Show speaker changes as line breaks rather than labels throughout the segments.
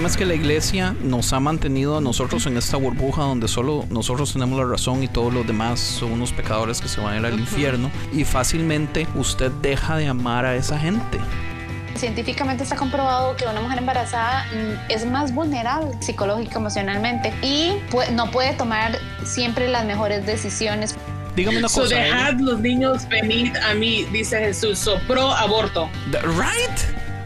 problema es que la iglesia nos ha mantenido a nosotros en esta burbuja donde solo nosotros tenemos la razón y todos los demás son unos pecadores que se van a ir al infierno y fácilmente usted deja de amar a esa gente.
Científicamente está comprobado que una mujer embarazada mm, es más vulnerable psicológica, emocionalmente y no puede tomar siempre las mejores decisiones.
Dígame una
So
cosa. ¿eh?
dejad los niños venid a mí, dice Jesús. So pro aborto.
Th- Right?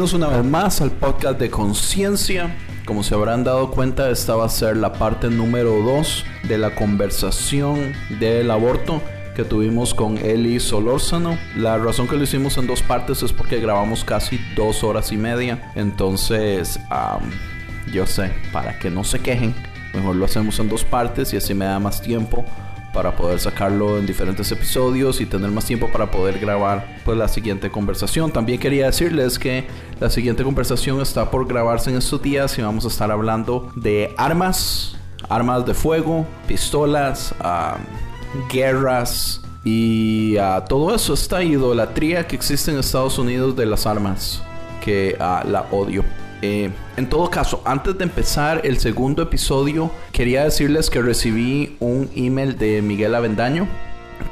una vez más al podcast de Conciencia. Como se habrán dado cuenta, esta va a ser la parte número 2 de la conversación del aborto que tuvimos con Eli Solórzano. La razón que lo hicimos en dos partes es porque grabamos casi dos horas y media. Entonces, am, yo sé, para que no se quejen, mejor lo hacemos en dos partes y así me da más tiempo para poder sacarlo en diferentes episodios y tener más tiempo para poder grabar pues la siguiente conversación. También quería decirles que la siguiente conversación está por grabarse en estos días y vamos a estar hablando de armas, armas de fuego, pistolas, ah, guerras y ah, todo eso. Esta idolatría que existe en Estados Unidos de las armas, que ah, la odio. Eh, en todo caso, antes de empezar el segundo episodio, quería decirles que recibí un email de Miguel Avendaño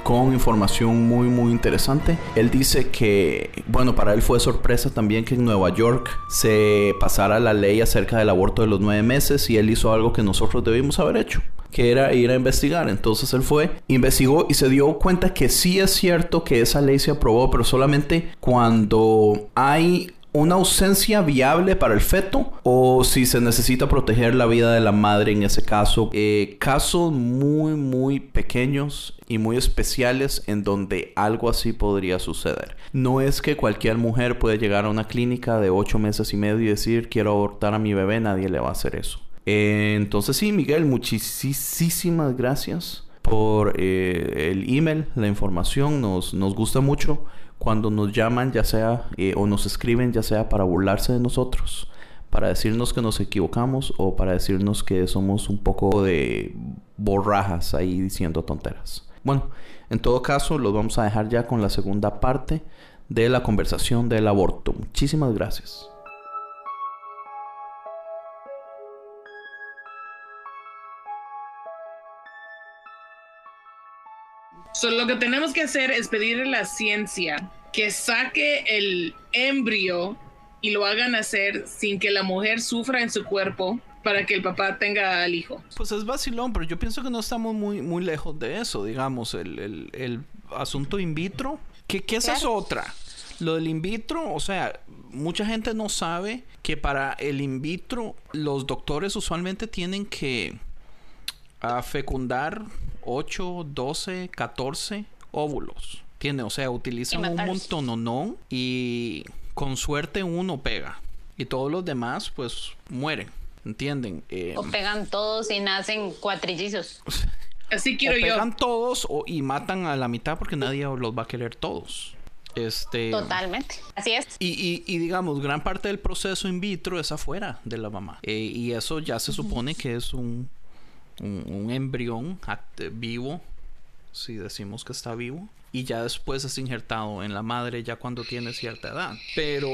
con información muy muy interesante. Él dice que, bueno, para él fue sorpresa también que en Nueva York se pasara la ley acerca del aborto de los nueve meses y él hizo algo que nosotros debimos haber hecho que era ir a investigar. Entonces él fue, investigó y se dio cuenta que sí es cierto que esa ley se aprobó, pero solamente cuando hay una ausencia viable para el feto o si se necesita proteger la vida de la madre en ese caso. Eh, casos muy muy pequeños y muy especiales en donde algo así podría suceder. No es que cualquier mujer puede llegar a una clínica de 8 meses y medio y decir quiero abortar a mi bebé, nadie le va a hacer eso. Eh, entonces sí, Miguel, muchísimas gracias por eh, el email, la información, nos, nos gusta mucho cuando nos llaman, ya sea, eh, o nos escriben, ya sea para burlarse de nosotros, para decirnos que nos equivocamos o para decirnos que somos un poco de borrajas ahí diciendo tonteras. Bueno, en todo caso, los vamos a dejar ya con la segunda parte de la conversación del aborto. Muchísimas gracias.
So, lo que tenemos que hacer es pedirle a la ciencia que saque el embrio y lo hagan hacer sin que la mujer sufra en su cuerpo para que el papá tenga al hijo.
Pues es vacilón, pero yo pienso que no estamos muy, muy lejos de eso, digamos, el, el, el asunto in vitro. Que, que esa es otra. Lo del in vitro, o sea, mucha gente no sabe que para el in vitro los doctores usualmente tienen que ah, fecundar 8, 12, 14 óvulos. ¿Entiendes? O sea, utilizan un montón no y con suerte uno pega. Y todos los demás, pues, mueren. ¿Entienden? Eh,
O pegan todos y nacen cuatrillizos.
Así
o
quiero yo.
pegan todos o, y matan a la mitad porque nadie los va a querer todos. Este,
Totalmente. Así es.
Y, y- y digamos, gran parte del proceso in vitro es afuera de la mamá. Eh, y eso ya se supone que es un, un, embrión vivo, si decimos que está vivo. Y ya después es injertado en la madre ya cuando tiene cierta edad. Pero,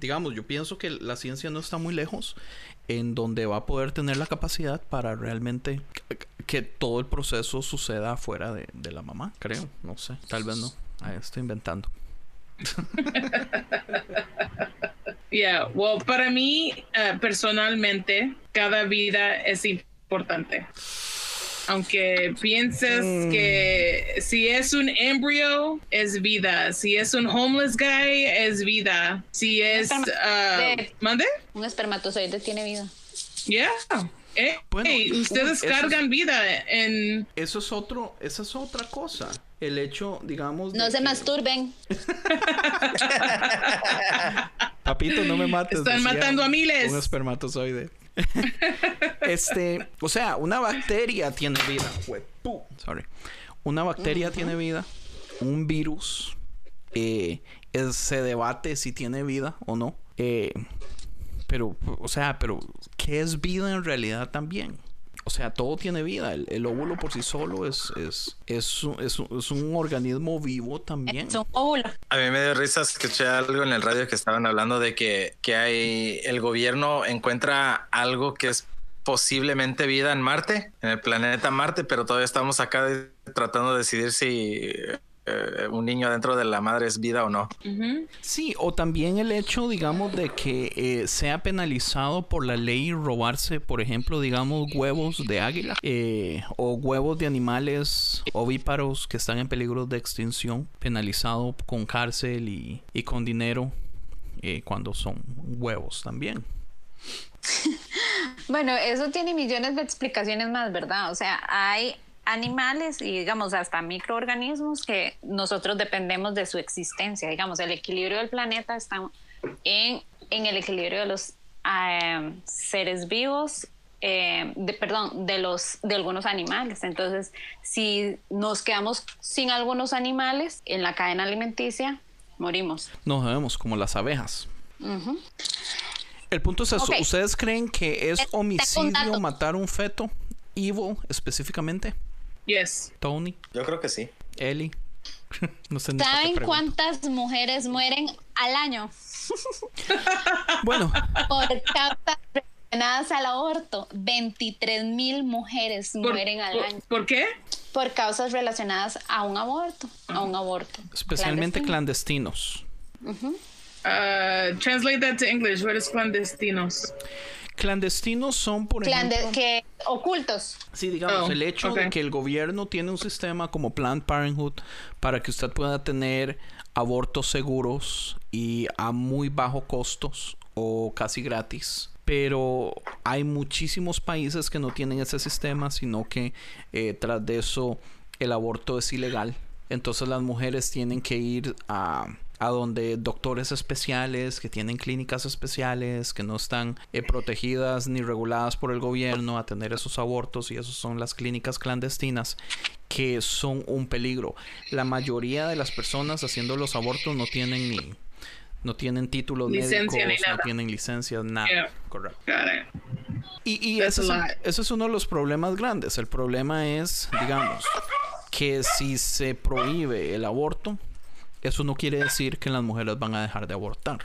digamos, yo pienso que la ciencia no está muy lejos en donde va a poder tener la capacidad para realmente que, todo el proceso suceda afuera de, la mamá, creo. No sé, tal vez no. Ahí estoy inventando.
Yeah, well, para mí, eh, personalmente, cada vida es importante. Aunque pienses que si es un embryo, es vida. Si es un homeless guy, es vida. Si es...
De-
¿Mande?
Un espermatozoide tiene vida.
Yeah. Eh,
Bueno,
hey, ustedes
es-
cargan vida en...
Eso es otro, esa es otra cosa. El hecho, digamos.
No se
que-
masturben.
Papito, no me mates.
Están
decía
matando a miles.
Un espermatozoide. este, o sea, una bacteria tiene vida. Sorry. Una bacteria tiene vida. Un virus eh, se debate si tiene vida o no. Eh, pero, o sea, pero ¿qué es vida en realidad también? O sea, todo tiene vida. El, el óvulo por sí solo es, es, es, un- es un- es un organismo vivo también.
Es un óvulo.
A mí me dio risa, escuché algo en el radio que estaban hablando de que, que hay el gobierno encuentra algo que es posiblemente vida en Marte, en el planeta Marte, pero todavía estamos acá de- tratando de decidir si eh, un niño dentro de la madre es vida o no.
Sí, o también el hecho, digamos, de que eh, sea penalizado por la ley robarse, por ejemplo, digamos, huevos de águila eh, o huevos de animales ovíparos que están en peligro de extinción, penalizado con cárcel y, y con dinero eh, cuando son huevos también.
Bueno, eso tiene millones de explicaciones más, ¿verdad? O sea, hay animales y digamos hasta microorganismos que nosotros dependemos de su existencia. Digamos, el equilibrio del planeta está en, en el equilibrio de los eh, seres vivos, eh, de, perdón, de, los, de algunos animales. Entonces, si nos quedamos sin algunos animales en la cadena alimenticia, morimos.
No sabemos, como las abejas. El punto es eso. ¿Ustedes creen que es homicidio matar un feto? Evil, específicamente.
Yes.
Tony,
Yo creo que sí.
No sé qué
¿Saben cuántas mujeres mueren al año?
Bueno,
por causas relacionadas al aborto. 23 mil mujeres
¿Por,
mueren al
por-
año
por qué?
por causas relacionadas a un aborto, a un aborto.
especialmente
clandestino.
clandestinos.
Uh, translate that to English. What is clandestinos?
Clandestinos son, por
Clande-
ejemplo,
que ocultos.
sí, digamos,
Oh,
el hecho de que el gobierno tiene un sistema como Planned Parenthood para que usted pueda tener abortos seguros y a muy bajo costos o casi gratis. Pero hay muchísimos países que no tienen ese sistema, sino que eh, tras de eso el aborto es ilegal. Entonces las mujeres tienen que ir a, a donde doctores especiales, que tienen clínicas especiales, que no están eh, protegidas ni reguladas por el gobierno a tener esos abortos y esos son las clínicas clandestinas que son un peligro. La mayoría de las personas haciendo los abortos no tienen ni no tienen títulos
Licencia
médicos, no tienen licencias, nada.
Yeah.
Correcto. Y, y ese, es, un- ese es uno de los problemas grandes. El problema es, digamos, que si se prohíbe el aborto, eso no quiere decir que las mujeres van a dejar de abortar.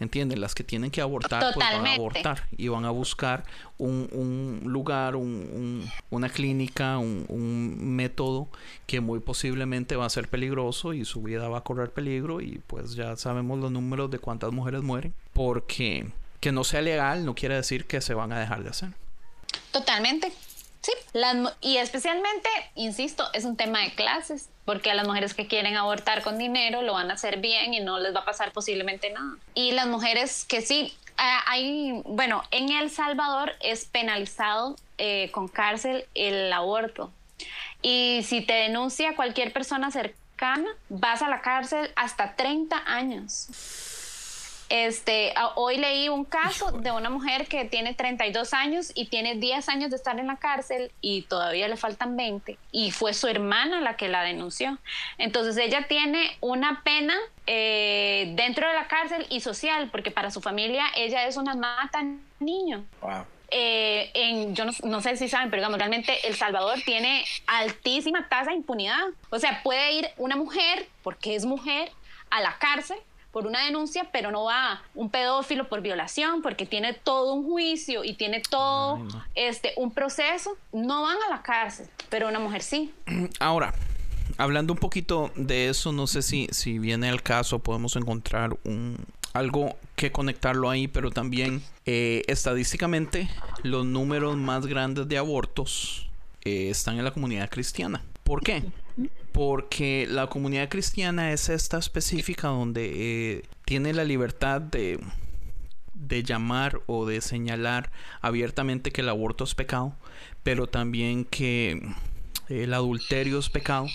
¿Entienden? Las que tienen que abortar, pues van a abortar y van a buscar un, un lugar, un- un- una clínica, un, método que muy posiblemente va a ser peligroso y su vida va a correr peligro y pues ya sabemos los números de cuántas mujeres mueren porque que no sea legal no quiere decir que se van a dejar de hacer.
Totalmente. Sí, las y especialmente, insisto, es un tema de clases, porque a las mujeres que quieren abortar con dinero lo van a hacer bien y no les va a pasar posiblemente nada. Y las mujeres que sí, hay, bueno, en El Salvador es penalizado eh, con cárcel el aborto. Y si te denuncia cualquier persona cercana, vas a la cárcel hasta 30 años. Este, hoy leí un caso de una mujer que tiene 32 años y tiene 10 años de estar en la cárcel y todavía le faltan 20 y fue su hermana la que la denunció. Entonces ella tiene una pena eh, dentro de la cárcel y social porque para su familia ella es una mata niño.
Wow.
Eh, en, yo no, no sé si saben, pero digamos, realmente El Salvador tiene altísima tasa de impunidad. O sea, puede ir una mujer, porque es mujer, a la cárcel por una denuncia, pero no va un pedófilo por violación, porque tiene todo un juicio y tiene todo
Ay, no.
este, un proceso. No van a la cárcel, pero una mujer sí.
Ahora, hablando un poquito de eso, no sé si, si viene el caso, podemos encontrar un algo que conectarlo ahí, pero también eh, estadísticamente los números más grandes de abortos eh, están en la comunidad cristiana. ¿Por qué? Porque la comunidad cristiana es esta específica donde eh, tiene la libertad de, de llamar o de señalar abiertamente que el aborto es pecado, pero también que el adulterio es pecado.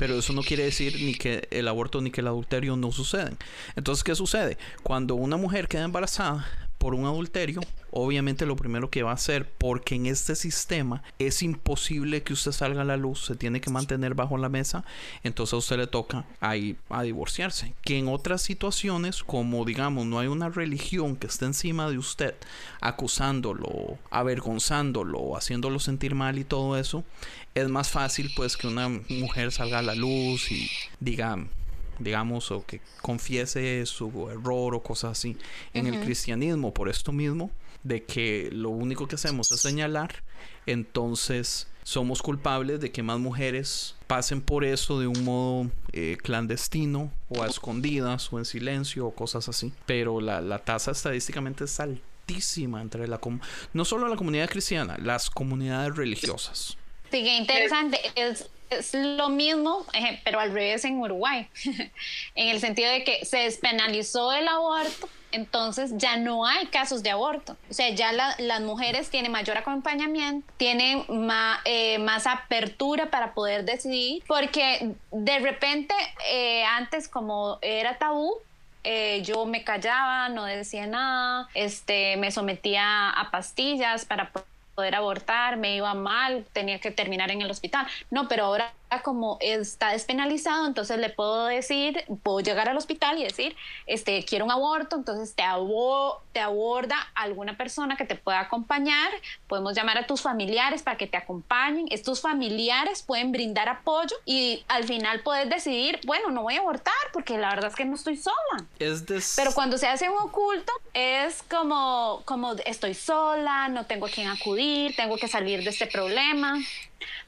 Pero eso no quiere decir ni que el aborto ni que el adulterio no suceden. Entonces, ¿qué sucede? Cuando una mujer queda embarazada por un adulterio, obviamente lo primero que va a hacer, porque en este sistema es imposible que usted salga a la luz, se tiene que mantener bajo la mesa, entonces a usted le toca ahí a divorciarse. Que en otras situaciones, como digamos, no hay una religión que esté encima de usted, acusándolo, avergonzándolo, haciéndolo sentir mal y todo eso, es más fácil pues que una mujer salga a la luz y diga digamos, o que confiese su error o cosas así. En el cristianismo, por esto mismo, de que lo único que hacemos es señalar, entonces somos culpables de que más mujeres pasen por eso de un modo eh, clandestino o a escondidas o en silencio o cosas así. Pero la, la tasa estadísticamente es altísima entre la... No solo la comunidad cristiana, las comunidades religiosas.
Sí, qué interesante. Es, es lo mismo, eh, pero al revés en Uruguay, en el sentido de que se despenalizó el aborto, entonces ya no hay casos de aborto. O sea, ya la- las mujeres tienen mayor acompañamiento, tienen eh, más apertura para poder decidir, porque de repente eh, antes como era tabú, eh, yo me callaba, no decía nada, este, me sometía a pastillas para po- poder abortar, me iba mal, tenía que terminar en el hospital. No, pero ahora como está despenalizado, entonces le puedo decir, puedo llegar al hospital y decir, este, quiero un aborto, entonces te, abo- te aborda alguna persona que te pueda acompañar, podemos llamar a tus familiares para que te acompañen, estos familiares pueden brindar apoyo y al final puedes decidir, bueno, no voy a abortar porque la verdad es que no estoy sola.
Es de...
Pero cuando se hace un oculto es como, como estoy sola, no tengo a quien acudir, tengo que salir de este problema.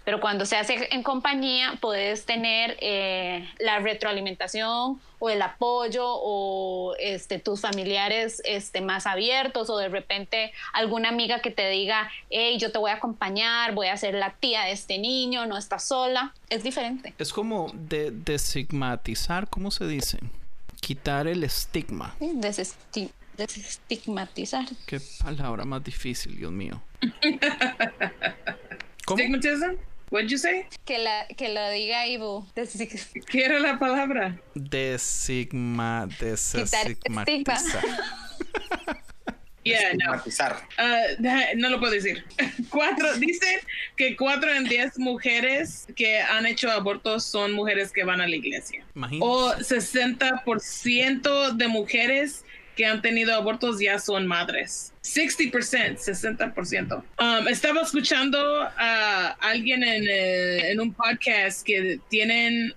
Pero cuando se hace en compañía, puedes tener eh, la retroalimentación o el apoyo o este, tus familiares este, más abiertos o de repente alguna amiga que te diga, hey, yo te voy a acompañar, voy a ser la tía de este niño, no estás sola. Es diferente.
Es como de desigmatizar, ¿cómo se dice? Quitar el estigma.
Desestigmatizar.
Qué palabra más difícil, Dios mío. ¿Cómo?
Stigmatism? What'd you say?
Que, la, que lo diga Ivo. Desig-
¿Qué era la palabra?
Desigma, desestigmatizar.
Yeah, no. Deja- no lo puedo decir. Cuatro, dicen que cuatro en diez mujeres que han hecho abortos son mujeres que van a la iglesia.
Imagínate.
O 60% de mujeres que han tenido abortos ya son madres. 60%, 60%. Um, estaba escuchando a alguien en, eh, en un podcast que tienen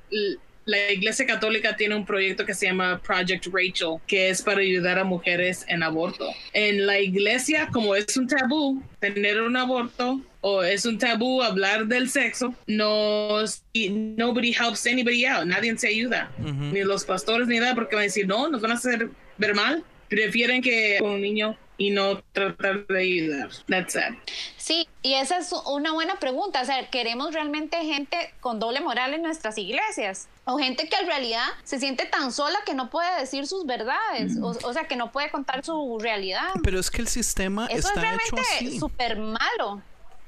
la Iglesia Católica tiene un proyecto que se llama Project Rachel, que es para ayudar a mujeres en aborto. En la iglesia, como es un tabú tener un aborto o es un tabú hablar del sexo, no, y nobody helps anybody out, nadie se ayuda,
Ujú.
ni los pastores ni nada, porque van a decir, no, nos van a hacer ver mal. Prefieren que con un niño y no tratar de ayudar. That's sad.
Sí, y esa es una buena pregunta. O sea, ¿queremos realmente gente con doble moral en nuestras iglesias? O gente que en realidad se siente tan sola que no puede decir sus verdades. O, o sea, que no puede contar su realidad.
Pero es que el sistema
Eso es
está hecho
realmente súper malo.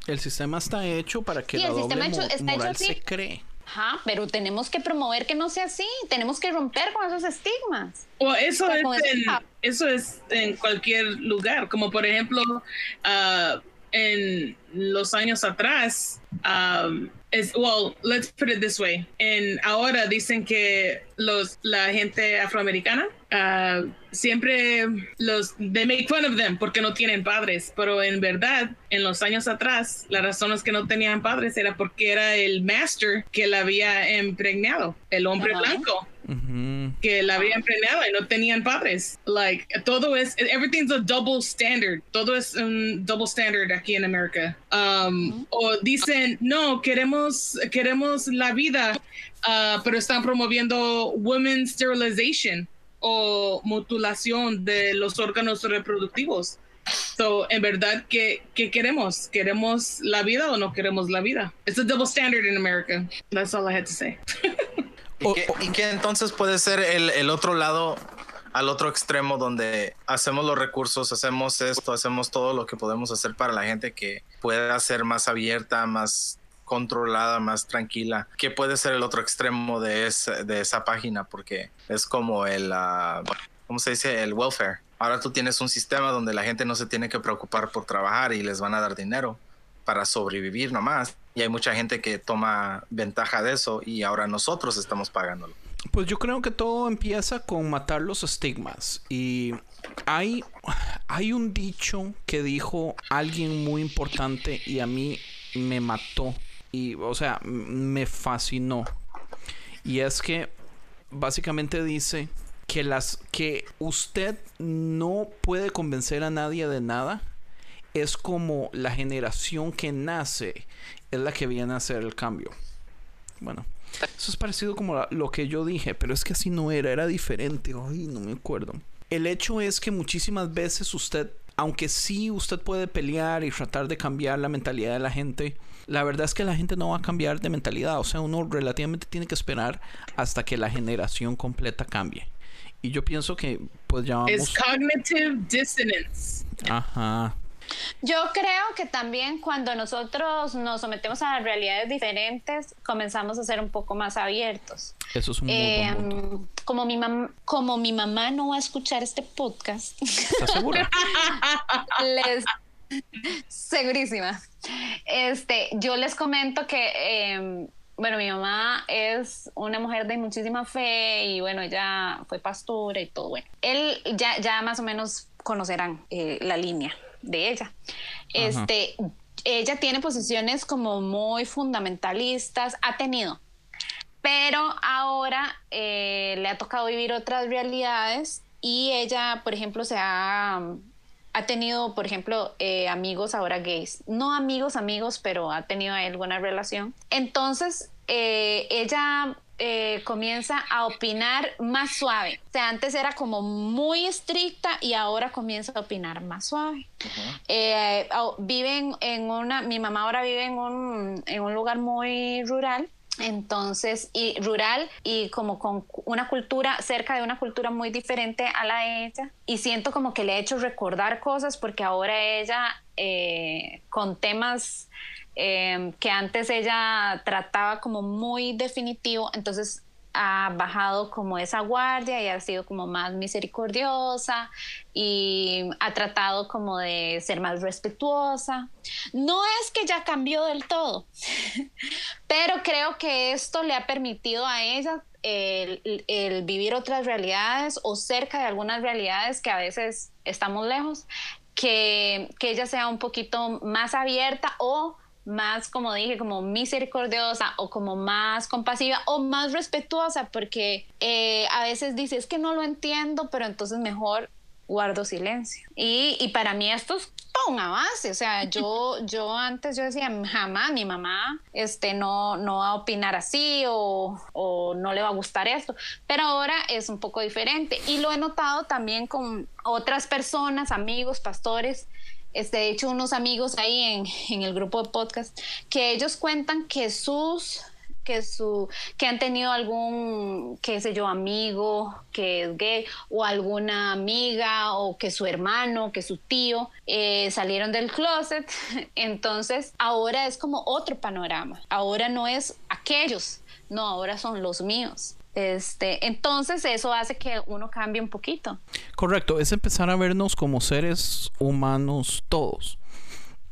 El sistema está hecho para que
Sí,
la
el
doble
sistema hecho- está hecho
moral
así.
se cree.
Ajá, pero tenemos que promover que no sea así, tenemos que romper con esos estigmas.
O eso,
O sea,
es
con
en,
ese-
eso es en cualquier lugar, como por ejemplo ah, en los años atrás. um, es, well, let's put it this way. En ahora dicen que los la gente afroamericana ah, siempre los they make fun of them porque no tienen padres, pero en verdad en los años atrás la razón es que no tenían padres era porque era el master que la había impregnado, el hombre blanco Que la habían premiado y no tenían padres. Like, todo es, everything's a double standard. Todo es un double standard aquí en América. Um, O dicen, no, queremos, queremos la vida, ah, pero están promoviendo women's sterilization o mutilación de los órganos reproductivos. So, en verdad, ¿qué, ¿qué queremos? ¿Queremos la vida o no queremos la vida? It's a double standard in America. That's all I had to say.
¿Y que entonces puede ser el, el otro lado, al otro extremo, donde hacemos los recursos, hacemos esto, hacemos todo lo que podemos hacer para la gente que pueda ser más abierta, más controlada, más tranquila. ¿Qué puede ser el otro extremo de, ese- de esa página? Porque es como el, ah, ¿cómo se dice? El welfare. Ahora tú tienes un sistema donde la gente no se tiene que preocupar por trabajar y les van a dar dinero para sobrevivir nomás. Y hay mucha gente que toma ventaja de eso y ahora nosotros estamos pagándolo.
Pues yo creo que todo empieza con matar los estigmas. Y hay, hay un dicho que dijo alguien muy importante y a mí me mató. Y, o sea, me fascinó. Y es que básicamente dice que las que usted no puede convencer a nadie de nada es como la generación que nace es la que viene a hacer el cambio. Bueno, eso es parecido como la- lo que yo dije, pero es que así no era, era diferente. Ay, no me acuerdo. El hecho es que muchísimas veces usted, aunque sí usted puede pelear y tratar de cambiar la mentalidad de la gente, la verdad es que la gente no va a cambiar de mentalidad. O sea, uno relativamente tiene que esperar hasta que la generación completa cambie. Y yo pienso que pues ya vamos...
Es cognitive dissonance.
Ajá.
Yo creo que también cuando nosotros nos sometemos a realidades diferentes, comenzamos a ser un poco más abiertos.
Eso es un muy
Eh, como, mi mam- como mi mamá no va a escuchar este podcast,
¿Estás segura?
les segurísima. Este, yo les comento que eh, bueno, mi mamá es una mujer de muchísima fe y bueno, ella fue pastora y todo bueno. Él ya, ya más o menos conocerán eh, la línea de ella. Este, ella tiene posiciones como muy fundamentalistas, ha tenido, pero ahora eh, le ha tocado vivir otras realidades y ella, por ejemplo, se ha, ha tenido, por ejemplo, eh, amigos ahora gays. No amigos, amigos, pero ha tenido alguna relación. Entonces, eh, ella eh, comienza a opinar más suave. O sea, antes era como muy estricta y ahora comienza a opinar más suave. Eh, au- viven en una, mi mamá ahora vive en un, en un lugar muy rural. Entonces, y rural y como con una cultura, cerca de una cultura muy diferente a la de ella. Y siento como que le he hecho recordar cosas porque ahora ella, eh, con temas eh, que antes ella trataba como muy definitivo, entonces ha bajado como esa guardia y ha sido como más misericordiosa y ha tratado como de ser más respetuosa. No es que ya cambió del todo, pero creo que esto le ha permitido a ella el, el vivir otras realidades o cerca de algunas realidades que a veces estamos lejos, que, que ella sea un poquito más abierta o más, como dije, como misericordiosa o como más compasiva o más respetuosa, porque eh, a veces dice, es que no lo entiendo, pero entonces mejor guardo silencio. Y, y para mí esto es todo un avance, o sea, yo, yo antes yo decía, jamás mi mamá este, no, no va a opinar así o, o no le va a gustar esto, pero ahora es un poco diferente y lo he notado también con otras personas, amigos, pastores, este, de hecho, unos amigos ahí en, en el grupo de podcast, que ellos cuentan que sus que su que han tenido algún qué sé yo amigo que es gay o alguna amiga o que su hermano que su tío eh, salieron del closet. Entonces ahora es como otro panorama. Ahora no es aquellos no ahora son los míos este, entonces eso hace que uno cambie un poquito.
Correcto, es empezar a vernos como seres humanos todos.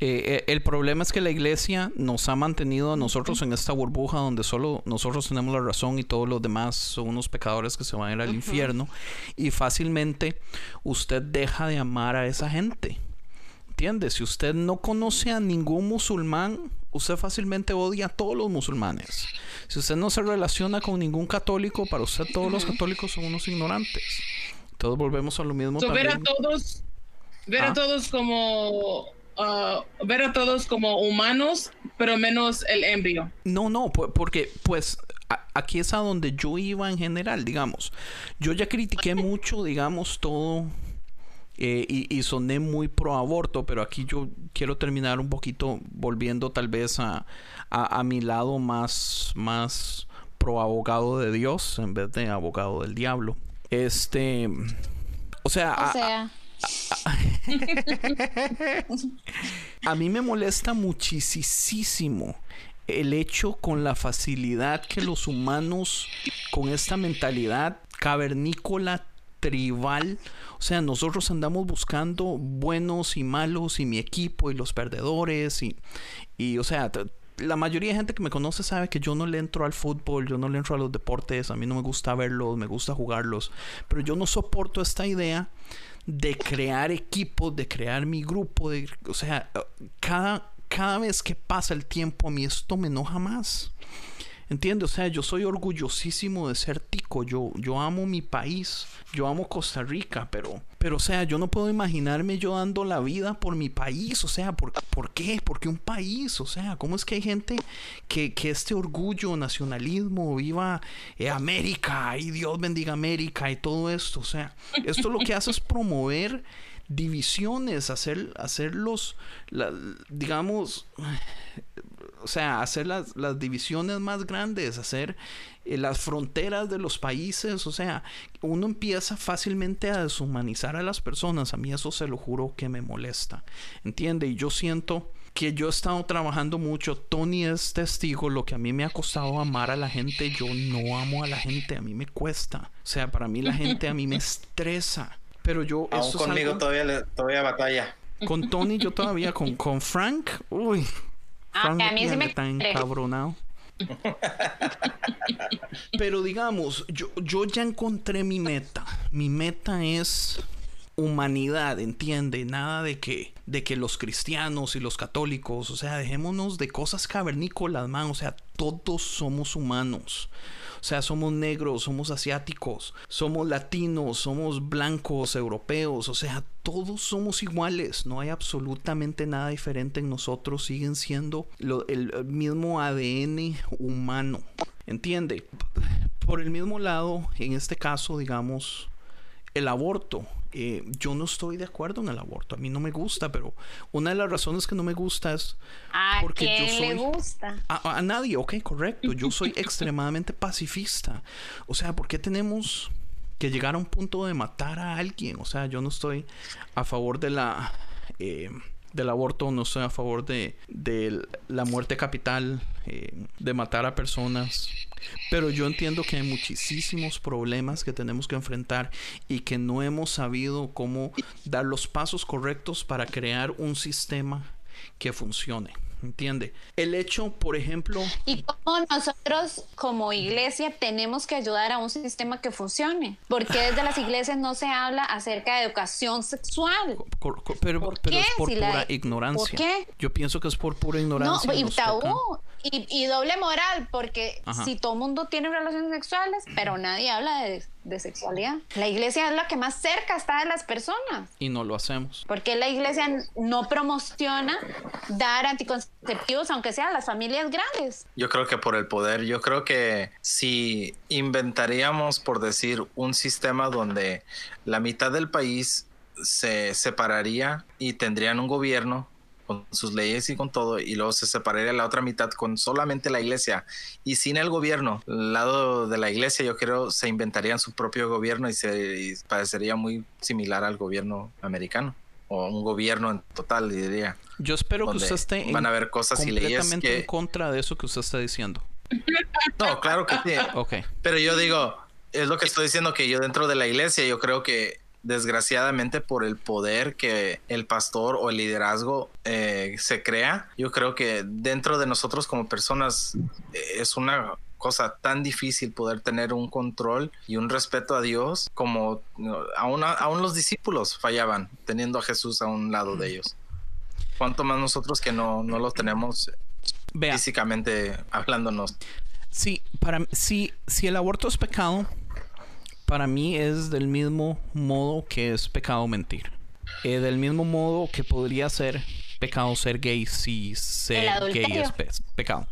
Eh, eh, el problema es que la iglesia nos ha mantenido a nosotros en esta burbuja donde solo nosotros tenemos la razón y todos los demás son unos pecadores que se van a ir al infierno y fácilmente usted deja de amar a esa gente. ¿Entiende? Si usted no conoce a ningún musulmán, usted fácilmente odia a todos los musulmanes. Si usted no se relaciona con ningún católico, para usted todos los católicos son unos ignorantes. Todos volvemos a lo mismo.
ver a todos, ver a ah. todos como uh, ver a todos como humanos, pero menos el embrio.
No, no, porque pues aquí es a donde yo iba en general, digamos. Yo ya critiqué mucho, digamos, todo eh, y, soné muy pro aborto, pero aquí yo quiero terminar un poquito volviendo tal vez a, a, mi lado más, más pro abogado de Dios en vez de abogado del diablo. Este, o sea,
o sea.
A, mí me molesta muchísimo el hecho con la facilidad que los humanos con esta mentalidad cavernícola tribal. O sea, nosotros andamos buscando buenos y malos y mi equipo y los perdedores y, y o sea, la mayoría de gente que me conoce sabe que yo no le entro al fútbol, yo no le entro a los deportes, a mí no me gusta verlos, me gusta jugarlos, pero yo no soporto esta idea de crear equipos, de crear mi grupo, de, o sea, cada, cada vez que pasa el tiempo a mí esto me enoja más. ¿Entiendes? O sea, yo soy orgullosísimo de ser tico. Yo, yo amo mi país. Yo amo Costa Rica. Pero, pero, o sea, yo no puedo imaginarme yo dando la vida por mi país. O sea, ¿por, ¿por qué? Porque un país. O sea, ¿cómo es que hay gente que, que este orgullo, nacionalismo, viva eh, América y Dios bendiga América y todo esto? O sea, esto lo que hace es promover divisiones, hacer, hacerlos, digamos, o sea, hacer las, divisiones más grandes, hacer eh, las fronteras de los países, o sea, uno empieza fácilmente a deshumanizar a las personas, a mí eso se lo juro que me molesta, ¿entiende? Y yo siento que yo he estado trabajando mucho, Tony es testigo, lo que a mí me ha costado amar a la gente, yo no amo a la gente, a mí me cuesta, o sea, para mí la gente a mí me estresa, pero yo...
Aún conmigo todavía, todavía batalla.
Con Tony yo todavía, con, con Frank, uy,
Ah, a mí sí me
está encabronado. Pero digamos, yo, yo ya encontré mi meta. Mi meta es humanidad, entiende, nada de que de que los cristianos y los católicos, o sea, dejémonos de cosas cavernícolas, man, o sea, todos somos humanos. O sea, somos negros, somos asiáticos, somos latinos, somos blancos, europeos, o sea, todos somos iguales, no hay absolutamente nada diferente en nosotros, siguen siendo el mismo ADN humano. ¿Entiende? Por el mismo lado, en este caso, digamos, el aborto. Eh, yo no estoy de acuerdo en el aborto. A mí no me gusta, pero una de las razones que no me gusta es porque yo soy.
Le gusta?
A, nadie, ok, correcto. Yo soy extremadamente pacifista. O sea, ¿por qué tenemos que llegar a un punto de matar a alguien? O sea, yo no estoy a favor de la. Eh, del aborto, no estoy a favor de, de la muerte capital, eh, de matar a personas. Pero yo entiendo que hay muchísimos problemas que tenemos que enfrentar y que no hemos sabido cómo dar los pasos correctos para crear un sistema que funcione. ¿Entiende? El hecho, por ejemplo...
Y cómo nosotros como iglesia tenemos que ayudar a un sistema que funcione, porque desde las iglesias no se habla acerca de educación sexual.
pero, ¿Por es por pura ignorancia. ¿Por qué? Yo pienso que es por pura ignorancia.
No, y tabú. Y, doble moral, porque si todo el mundo tiene relaciones sexuales, pero nadie habla de de sexualidad. La iglesia es la que más cerca está de las personas.
Y no lo hacemos.
Porque la iglesia no promociona dar anticonceptivos, aunque sean las familias grandes.
Yo creo que por el poder, yo creo que si inventaríamos, por decir, un sistema donde la mitad del país se separaría y tendrían un gobierno con sus leyes y con todo, y luego se separaría la otra mitad con solamente la iglesia y sin el gobierno. El lado de la iglesia, yo creo, se inventarían su propio gobierno y se y parecería muy similar al gobierno americano o un gobierno en total, diría.
Yo espero que usted esté
van a haber cosas y leyes que-
en contra de eso que usted está diciendo.
No, claro que sí.
Ok.
Pero yo digo, es lo que estoy diciendo que yo dentro de la iglesia, yo creo que desgraciadamente por el poder que el pastor o el liderazgo eh, se crea, yo creo que dentro de nosotros como personas eh, es una cosa tan difícil poder tener un control y un respeto a Dios como aún, aún los discípulos fallaban teniendo a Jesús a un lado de ellos. Cuanto más nosotros que no, no lo tenemos
Vea,
físicamente hablándonos.
Sí, para si, si el aborto es pecado, para mí es del mismo modo que es pecado mentir. Eh, del mismo modo que podría ser pecado ser gay si ser gay es pe- pecado.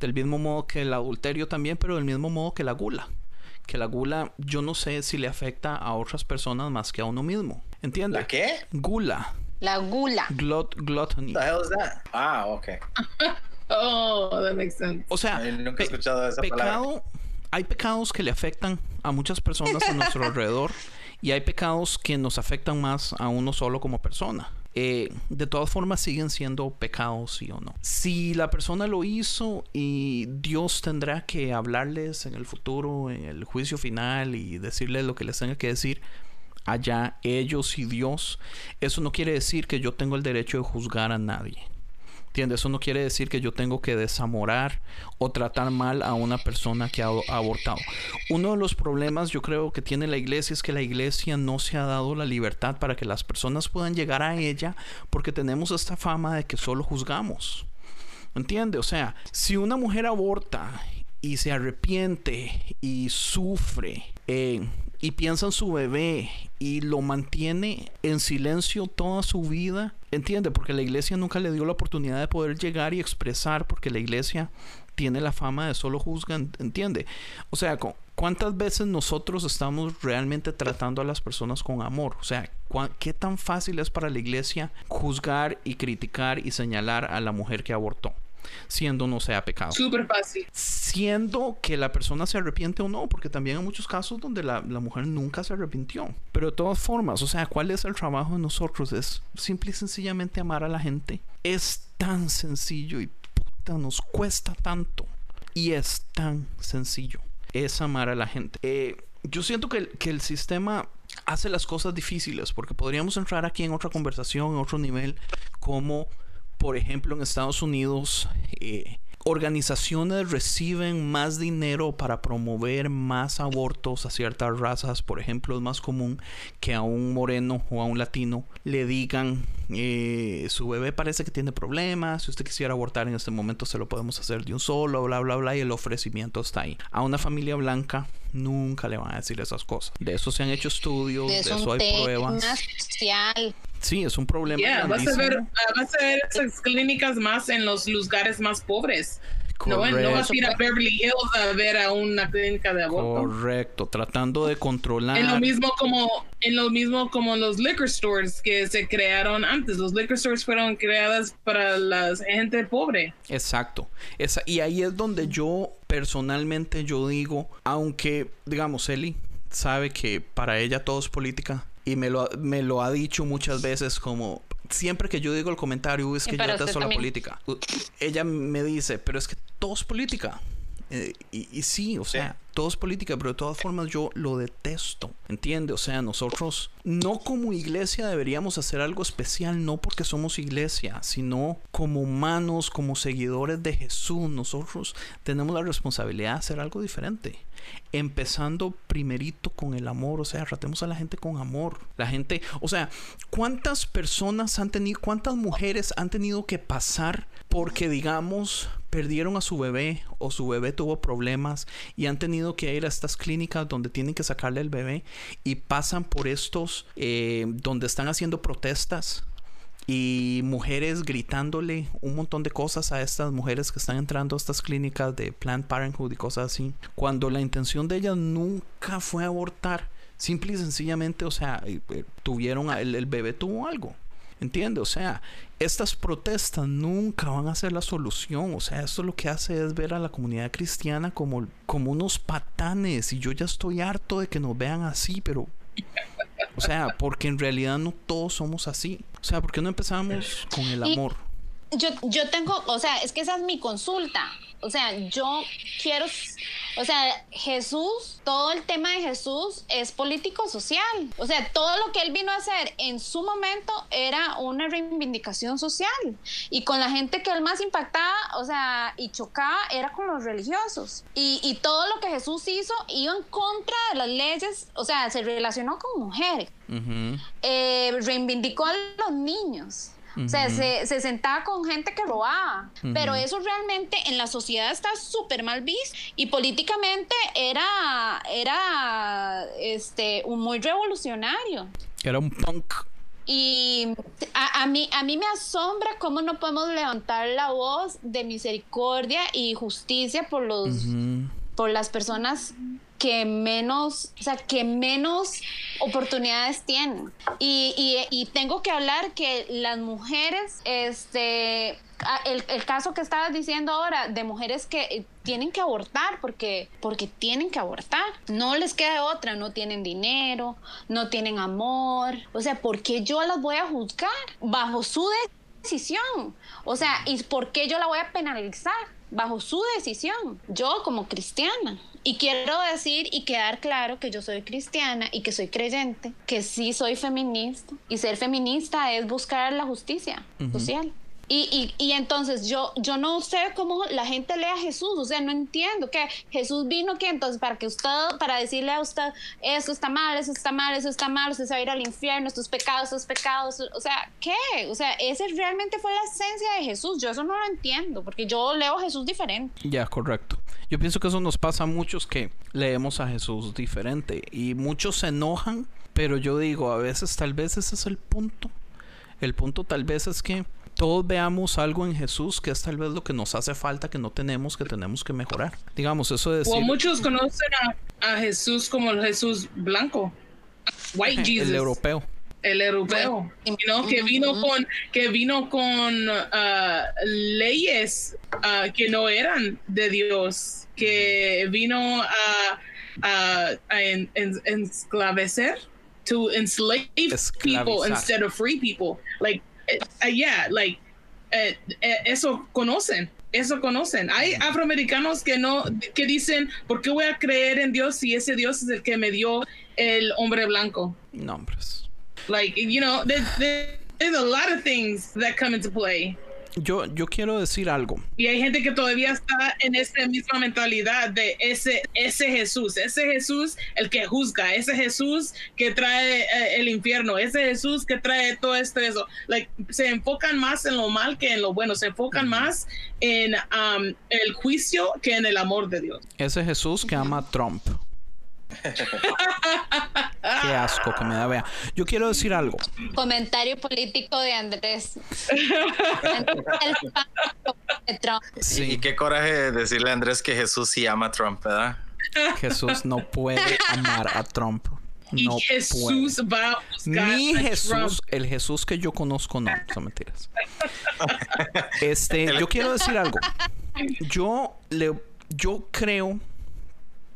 Del mismo modo que el adulterio también, pero del mismo modo que la gula. Que la gula, yo no sé si le afecta a otras personas más que a uno mismo. ¿Entiendes?
qué?
Gula.
La gula.
Glut, gluttony.
the hell is that? Ah, ok.
Oh, that makes sense.
O sea,
Ay, nunca he escuchado esa palabra.
Hay pecados que le afectan a muchas personas a nuestro alrededor y hay pecados que nos afectan más a uno solo como persona. Eh, de todas formas siguen siendo pecados, sí o no. Si la persona lo hizo y Dios tendrá que hablarles en el futuro, en el juicio final y decirles lo que les tenga que decir, allá ellos y Dios, eso no quiere decir que yo tengo el derecho de juzgar a nadie. ¿Entiendes? Eso no quiere decir que yo tengo que desamorar o tratar mal a una persona que ha abortado. Uno de los problemas yo creo que tiene la iglesia es que la iglesia no se ha dado la libertad para que las personas puedan llegar a ella porque tenemos esta fama de que solo juzgamos. ¿Entiende? O sea, si una mujer aborta y se arrepiente y sufre eh, y piensa en su bebé y lo mantiene en silencio toda su vida, ¿entiende? Porque la iglesia nunca le dio la oportunidad de poder llegar y expresar porque la iglesia tiene la fama de solo juzgan, ¿entiende? O sea, cu- ¿cuántas veces nosotros estamos realmente tratando a las personas con amor? O sea, ¿cuá- ¿qué tan fácil es para la iglesia juzgar y criticar y señalar a la mujer que abortó? Siendo no sea pecado.
Súper fácil.
Siendo que la persona se arrepiente o no, porque también hay muchos casos donde la, la mujer nunca se arrepintió. Pero de todas formas, o sea, ¿cuál es el trabajo de nosotros? Es simple y sencillamente amar a la gente. Es tan sencillo y puta, nos cuesta tanto. Y es tan sencillo. Es amar a la gente. Eh, yo siento que que el sistema hace las cosas difíciles, porque podríamos entrar aquí en otra conversación, en otro nivel, como por ejemplo en Estados Unidos eh, organizaciones reciben más dinero para promover más abortos a ciertas razas. Por ejemplo, es más común que a un moreno o a un latino le digan eh, su bebé parece que tiene problemas. Si usted quisiera abortar en este momento se lo podemos hacer de un solo, bla, bla, bla. Y el ofrecimiento está ahí. A una familia blanca nunca le van a decir esas cosas. De eso se han hecho estudios, de
Es
eso hay pruebas.
social.
Sí, es un problema.
Yeah, vas a ver, vas a ver esas clínicas más en los lugares más pobres. No, no vas a ir a Beverly Hills a ver a una clínica de aborto.
Correcto, tratando de controlar.
En lo mismo como en lo mismo como los liquor stores que se crearon antes. Los liquor stores fueron creadas para la gente pobre.
Exacto. Esa, y ahí es donde yo personalmente yo digo, aunque digamos Eli sabe que para ella todo es política y me lo, me lo ha dicho muchas veces como siempre que yo digo el comentario es que yo detesto la política. Ella me dice, pero es que todo es política. Eh, y, y sí, o sea, todo es política, pero de todas formas yo lo detesto. ¿Entiende? O sea, nosotros no como iglesia deberíamos hacer algo especial, no porque somos iglesia, sino como humanos, como seguidores de Jesús. Nosotros tenemos la responsabilidad de hacer algo diferente. Empezando primerito con el amor, o sea, tratemos a la gente con amor. La gente, o sea, ¿cuántas personas han tenido, cuántas mujeres han tenido que pasar porque, digamos, perdieron a su bebé o su bebé tuvo problemas y han tenido que ir a estas clínicas donde tienen que sacarle el bebé y pasan por estos eh, donde están haciendo protestas y mujeres gritándole un montón de cosas a estas mujeres que están entrando a estas clínicas de Planned Parenthood y cosas así, cuando la intención de ellas nunca fue abortar, simple y sencillamente, o sea, eh, eh, tuvieron, el, el bebé tuvo algo. ¿Entiende? O sea, estas protestas nunca van a ser la solución. O sea, esto lo que hace es ver a la comunidad cristiana como, como unos patanes. Y yo ya estoy harto de que nos vean así, pero... O sea, porque en realidad no todos somos así. O sea, ¿por qué no empezamos con el amor?
Yo, yo tengo, o sea, es que esa es mi consulta. O sea, yo quiero, o sea, Jesús, todo el tema de Jesús es político social. O sea, todo lo que él vino a hacer en su momento era una reivindicación social. Y con la gente que él más impactaba, o sea, y chocaba, era con los religiosos. Y, y todo lo que Jesús hizo iba en contra de las leyes, o sea, se relacionó con mujeres. Eh, reivindicó a los niños. O sea, se, se sentaba con gente que robaba.
Ujú.
Pero eso realmente en la sociedad está súper mal visto. Y políticamente era, era este, un muy revolucionario.
Era un punk.
Y a, a mí, a mí me asombra cómo no podemos levantar la voz de misericordia y justicia por los,
Ujú.
por las personas que menos, o sea, que menos oportunidades tienen. Y, y- tengo que hablar que las mujeres, este, el, el caso que estabas diciendo ahora, de mujeres que tienen que abortar porque, porque tienen que abortar. No les queda otra, no tienen dinero, no tienen amor. O sea, ¿por qué yo las voy a juzgar bajo su decisión? O sea, ¿y por qué yo la voy a penalizar? Bajo su decisión, yo como cristiana. Y quiero decir y quedar claro que yo soy cristiana y que soy creyente, que sí soy feminista. Y ser feminista es buscar la justicia social. Y, y, y entonces yo, yo no sé cómo la gente lee a Jesús, o sea, no entiendo que Jesús vino que entonces para que usted, para decirle a usted, eso está mal, eso está mal, eso está mal, usted se va a ir al infierno, estos pecados, estos pecados, o sea, ¿qué? O sea, ese realmente fue la esencia de Jesús, yo eso no lo entiendo, porque yo leo a Jesús diferente.
Ya, correcto. Yo pienso que eso nos pasa a muchos que leemos a Jesús diferente y muchos se enojan, pero yo digo, a veces tal vez ese es el punto. El punto tal vez es que todos veamos algo en Jesús que es tal vez lo que nos hace falta, que no tenemos, que tenemos que mejorar. Digamos, eso de decir...
O muchos conocen a, a Jesús como el Jesús blanco. White Jesus.
el europeo.
el europeo, you know, que vino con que vino con ah, leyes ah, que no eran de Dios, que vino a, a, a en- en- esclavecer, to enslave people
Esclavizar.
instead of free people, like uh, yeah, like eh, eh, eso conocen. Eso conocen. Hay afroamericanos que no, que dicen, ¿por qué voy a creer en Dios si ese Dios es el que me dio el hombre blanco?
Nombres.
Like, you know, there, there- there's a lot of things that come into play.
Yo, yo quiero decir algo.
Y hay gente que todavía está en esa misma mentalidad de ese, ese Jesús, ese Jesús el que juzga, ese Jesús que trae eh, el infierno, ese Jesús que trae todo esto, eso. Like, se enfocan más en lo mal que en lo bueno, se enfocan más en um, el juicio que en el amor de Dios.
Ese Jesús que ama a Trump. Qué asco que me da, vea. Yo quiero decir algo.
Comentario político de Andrés. El pacto de Trump.
Y
Sí,
qué coraje decirle a Andrés que Jesús sí ama a Trump, ¿verdad?
Jesús no puede amar a Trump.
Y
No
Jesús va a buscar
Ni
a
Jesús,
Trump.
el Jesús que yo conozco, no, son mentiras. Este, yo quiero decir algo. Yo le, yo creo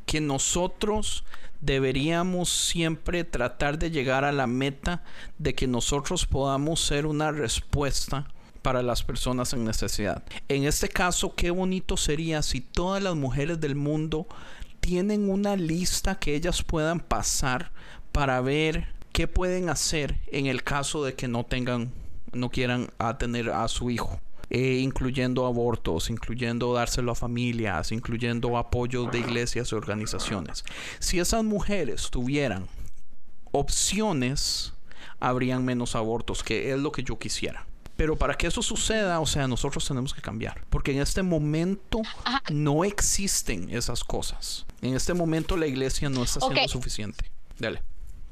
que nosotros deberíamos siempre tratar de llegar a la meta de que nosotros podamos ser una respuesta para las personas en necesidad. En este caso, qué bonito sería si todas las mujeres del mundo tienen una lista que ellas puedan pasar para ver qué pueden hacer en el caso de que no tengan, no quieran tener a su hijo. Eh, incluyendo abortos, incluyendo dárselo a familias, incluyendo apoyos de iglesias y organizaciones. Si esas mujeres tuvieran opciones, habrían menos abortos, que es lo que yo quisiera. Pero para que eso suceda, o sea, nosotros tenemos que cambiar. Porque en este momento no existen esas cosas. En este momento la iglesia no está haciendo suficiente. Dale.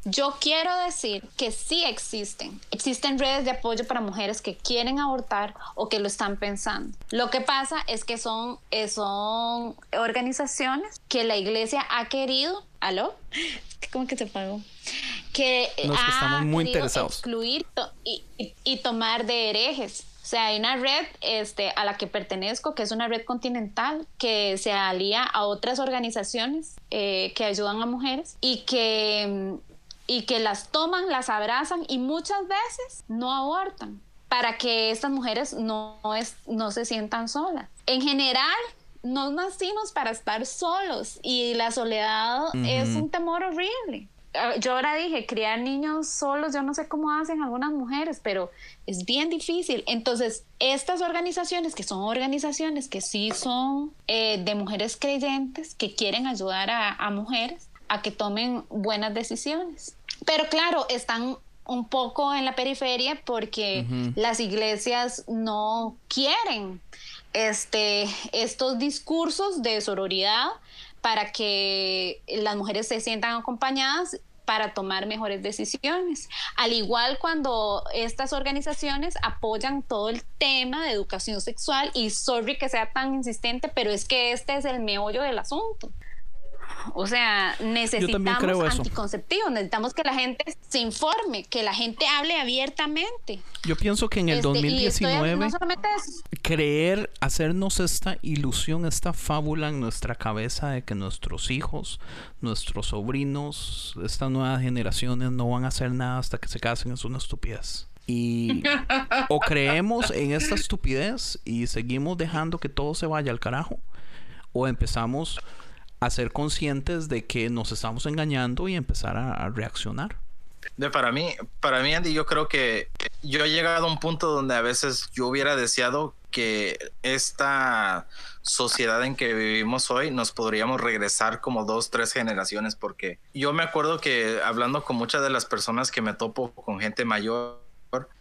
Yo quiero decir que sí existen. Existen redes de apoyo para mujeres que quieren abortar o que lo están pensando. Lo que pasa es que son, eh, son organizaciones que la iglesia ha querido. ¿Aló? ¿Cómo que se pagó? que,
que
ha
estamos muy
querido
interesados.
excluir to- y, y- y tomar de herejes. O sea, hay una red este, a la que pertenezco, que es una red continental, que se alía a otras organizaciones eh, que ayudan a mujeres y que, mm, y que las toman, las abrazan y muchas veces no abortan para que estas mujeres no, es, no se sientan solas. En general, no nacimos para estar solos y la soledad es un temor horrible. Ah, Yo ahora dije, criar niños solos, yo no sé cómo hacen algunas mujeres, pero es bien difícil. Entonces, estas organizaciones, que son organizaciones que sí son eh, de mujeres creyentes, que quieren ayudar a, a mujeres a que tomen buenas decisiones. Pero claro, están un poco en la periferia porque las iglesias no quieren este, estos discursos de sororidad para que las mujeres se sientan acompañadas para tomar mejores decisiones. Al igual cuando estas organizaciones apoyan todo el tema de educación sexual y sorry que sea tan insistente, pero es que este es el meollo del asunto. O sea, necesitamos anticonceptivos, necesitamos que la gente se informe, que la gente hable abiertamente.
Yo pienso que en el
Este, y estoy-
2019
no solamente eso,
creer, hacernos esta ilusión, esta fábula en nuestra cabeza de que nuestros hijos, nuestros sobrinos, estas nuevas generaciones no van a hacer nada hasta que se casen es una estupidez. Y o creemos en esta estupidez y seguimos dejando que todo se vaya al carajo, o empezamos a ser conscientes de que nos estamos engañando y empezar a, a reaccionar.
De para mí, para mí, Andy, yo creo que yo he llegado a un punto donde a veces yo hubiera deseado que esta sociedad en que vivimos hoy nos podríamos regresar como dos, tres generaciones, porque yo me acuerdo que hablando con muchas de las personas que me topo con gente mayor,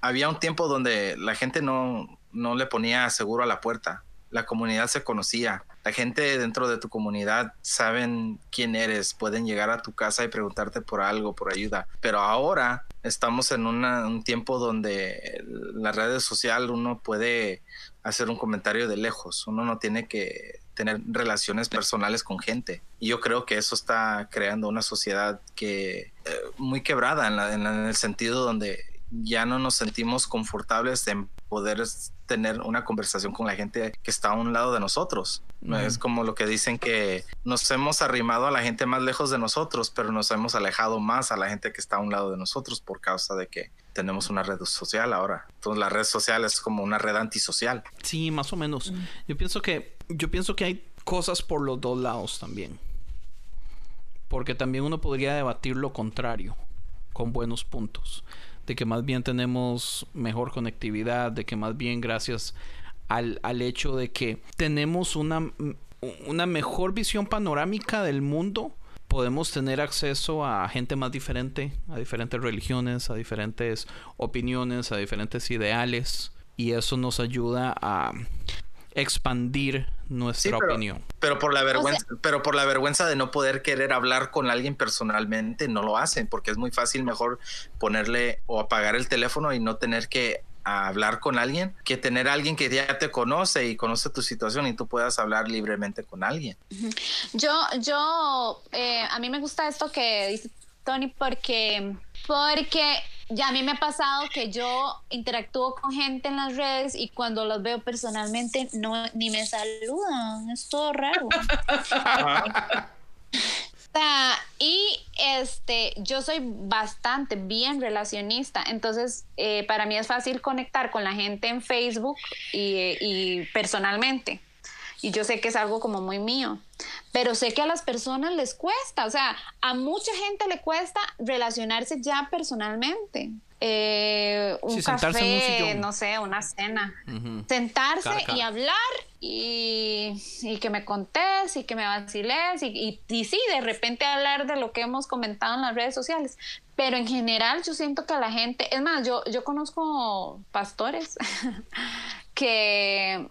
había un tiempo donde la gente no, no le ponía seguro a la puerta. La comunidad se conocía. La gente dentro de tu comunidad saben quién eres, pueden llegar a tu casa y preguntarte por algo, por ayuda. Pero ahora estamos en una- un tiempo donde las redes sociales uno puede hacer un comentario de lejos. Uno no tiene que tener relaciones personales con gente. Y yo creo que eso está creando una sociedad que eh, muy quebrada en, la- en el sentido donde ya no nos sentimos confortables en poder tener una conversación con la gente que está a un lado de nosotros. No Es como lo que dicen que nos hemos arrimado a la gente más lejos de nosotros, pero nos hemos alejado más a la gente que está a un lado de nosotros por causa de que tenemos una red social ahora. Entonces la red social es como una red antisocial.
Sí, más o menos. Yo pienso que yo pienso que hay cosas por los dos lados también. Porque también uno podría debatir lo contrario con buenos puntos, de que más bien tenemos mejor conectividad, de que más bien gracias al, al hecho de que tenemos una, una mejor visión panorámica del mundo, podemos tener acceso a gente más diferente, a diferentes religiones, a diferentes opiniones, a diferentes ideales, y eso nos ayuda a expandir nuestra
Sí, pero-
opinión.
Pero por la vergüenza, pero por la vergüenza de no poder querer hablar con alguien personalmente, no lo hacen, porque es muy fácil mejor ponerle o apagar el teléfono y no tener que hablar con alguien que tener a alguien que ya te conoce y conoce tu situación y tú puedas hablar libremente con alguien.
Yo, yo, eh, a mí me gusta esto que dice Tony porque, porque ya a mí me ha pasado que yo interactúo con gente en las redes y cuando los veo personalmente no ni me saludan, es todo raro. Y este, yo soy bastante bien relacionista, entonces eh, para mí es fácil conectar con la gente en Facebook y, y personalmente. Y yo sé que es algo como muy mío, pero sé que a las personas les cuesta, o sea, a mucha gente le cuesta relacionarse ya personalmente. Eh, un
Sí, sentarse en un
café, no sé, una cena. Sentarse
Cara a cara.
y hablar y, y que me contés y que me vaciles y, y, y sí, de repente hablar de lo que hemos comentado en las redes sociales. Pero en general yo siento que a la gente, es más, yo, yo conozco pastores que,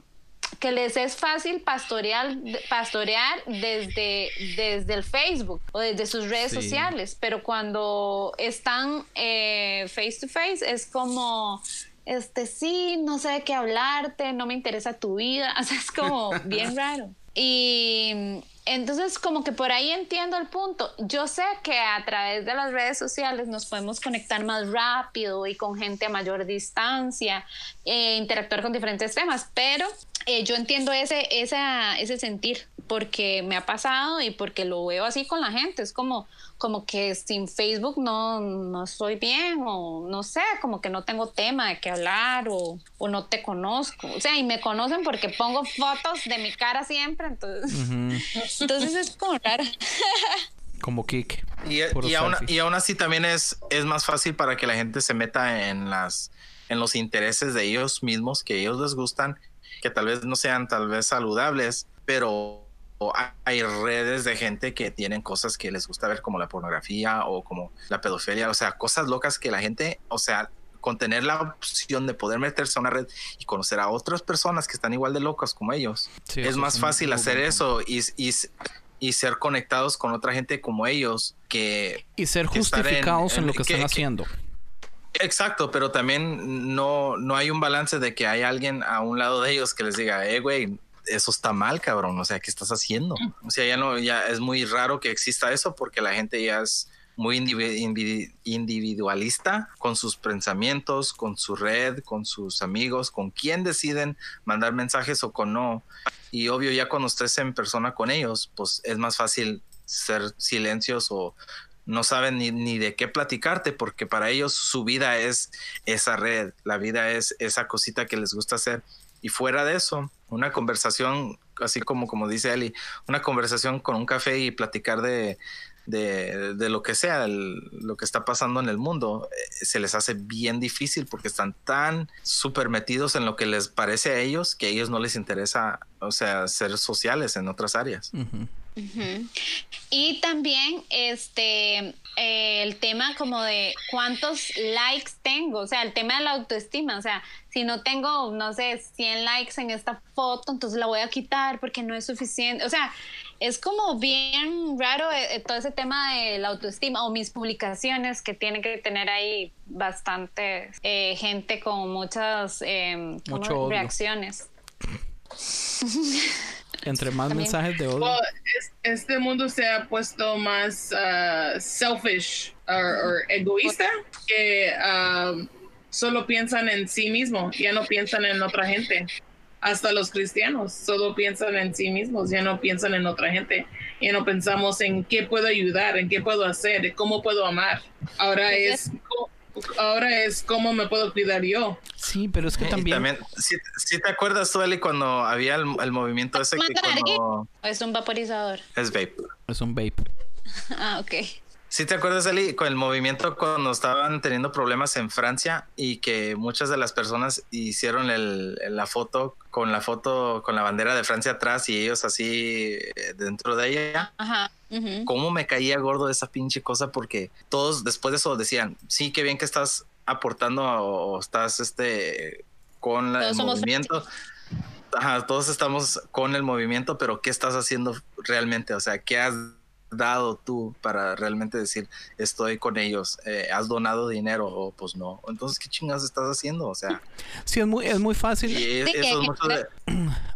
que les es fácil pastorear, pastorear desde, desde el Facebook o desde sus redes
Sí.
sociales, pero cuando están eh, face to face es como este, sí, no sé de qué hablarte, no me interesa tu vida, o sea, es como bien raro. Y entonces como que por ahí entiendo el punto. Yo sé que a través de las redes sociales nos podemos conectar más rápido y con gente a mayor distancia, e interactuar con diferentes temas, pero eh, yo entiendo ese, esa, ese sentir porque me ha pasado y porque lo veo así con la gente. Es como, como que sin Facebook no, no estoy bien o no sé, como que no tengo tema de qué hablar o, o no te conozco. O sea, y me conocen porque pongo fotos de mi cara siempre, entonces, entonces es como raro.
Como Kik.
Y, y, aún, y aún así también es, es más fácil para que la gente se meta en las en los intereses de ellos mismos que ellos les gustan, que tal vez no sean tal vez saludables, pero hay redes de gente que tienen cosas que les gusta ver como la pornografía o como la pedofilia, o sea, cosas locas que la gente, o sea, con tener la opción de poder meterse a una red y conocer a otras personas que están igual de locas como ellos, es más fácil hacer eso y, y, y, ser conectados con otra gente como ellos que...
Y ser justificados en, lo que, están haciendo.
Exacto, pero también no, no hay un balance de que hay alguien a un lado de ellos que les diga, eh, güey, eso está mal, cabrón. O sea, ¿qué estás haciendo? O sea, ya no, ya es muy raro que exista eso porque la gente ya es muy individualista con sus pensamientos, con su red, con sus amigos, con quién deciden mandar mensajes o con no. Y obvio, ya cuando estés en persona con ellos, pues es más fácil ser silencios o no saben ni, ni, de qué platicarte porque para ellos su vida es esa red, la vida es esa cosita que les gusta hacer. Y fuera de eso, una conversación, así como, como dice Eli, una conversación con un café y platicar de, de, de lo que sea, lo que está pasando en el mundo, eh, se les hace bien difícil porque están tan súper metidos en lo que les parece a ellos que a ellos no les interesa, o sea, ser sociales en otras áreas.
Y también este eh, el tema como de cuántos likes tengo, o sea, el tema de la autoestima, o sea, si no tengo, no sé, 100 likes en esta foto, entonces la voy a quitar porque no es suficiente, o sea, es como bien raro eh, eh, todo ese tema de la autoestima o mis publicaciones que tienen que tener ahí bastante gente con muchas em, reacciones.
Entre más mensajes de odio.
este mundo se ha puesto más uh, selfish o egoísta que um, solo piensan en sí mismo, ya no piensan en otra gente. Hasta los cristianos solo piensan en sí mismos, ya no piensan en otra gente. Ya no pensamos en qué puedo ayudar, en qué puedo hacer, cómo puedo amar. Ahora es ahora es cómo me puedo cuidar yo.
Sí, pero es que también. también
si, te acuerdas, tú, cuando había el, movimiento ese que
cuando... Es un vaporizador.
Es vape.
Es un vape.
ah, ok.
Si te acuerdas, Eli, con el movimiento cuando estaban teniendo problemas en Francia y que muchas de las personas hicieron la foto con la foto con la bandera de Francia atrás y ellos así eh, dentro de ella. Ajá. ¿Cómo me caía gordo esa pinche cosa? Porque todos después de eso decían, sí, qué bien que estás aportando o, estás este con el movimiento. Ajá, todos estamos con el movimiento, pero ¿qué estás haciendo realmente? O sea, ¿qué has dado tú para realmente decir estoy con ellos? Eh, ¿Has donado dinero o pues no? Entonces, ¿qué chingas estás haciendo? O sea...
Sí, es muy, es muy fácil.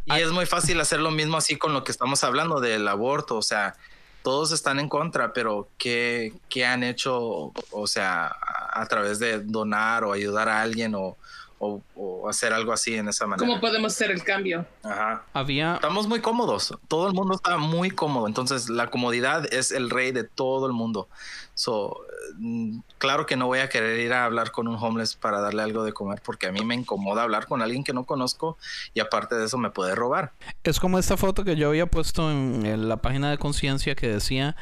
Y, es, muy fácil hacer lo mismo así con lo que estamos hablando del aborto. O sea, todos están en contra, pero ¿qué, ¿qué, han hecho, o sea, a, través de donar o ayudar a alguien o, o, hacer algo así en esa manera.
¿Cómo podemos hacer el cambio?
Ajá.
Había...
Estamos muy cómodos. Todo el mundo está muy cómodo. Entonces, la comodidad es el rey de todo el mundo. So, mm, claro que no voy a querer ir a hablar con un homeless para darle algo de comer porque a mí me incomoda hablar con alguien que no conozco y aparte de eso me puede robar.
Es como esta foto que yo había puesto en la página de conciencia que decía,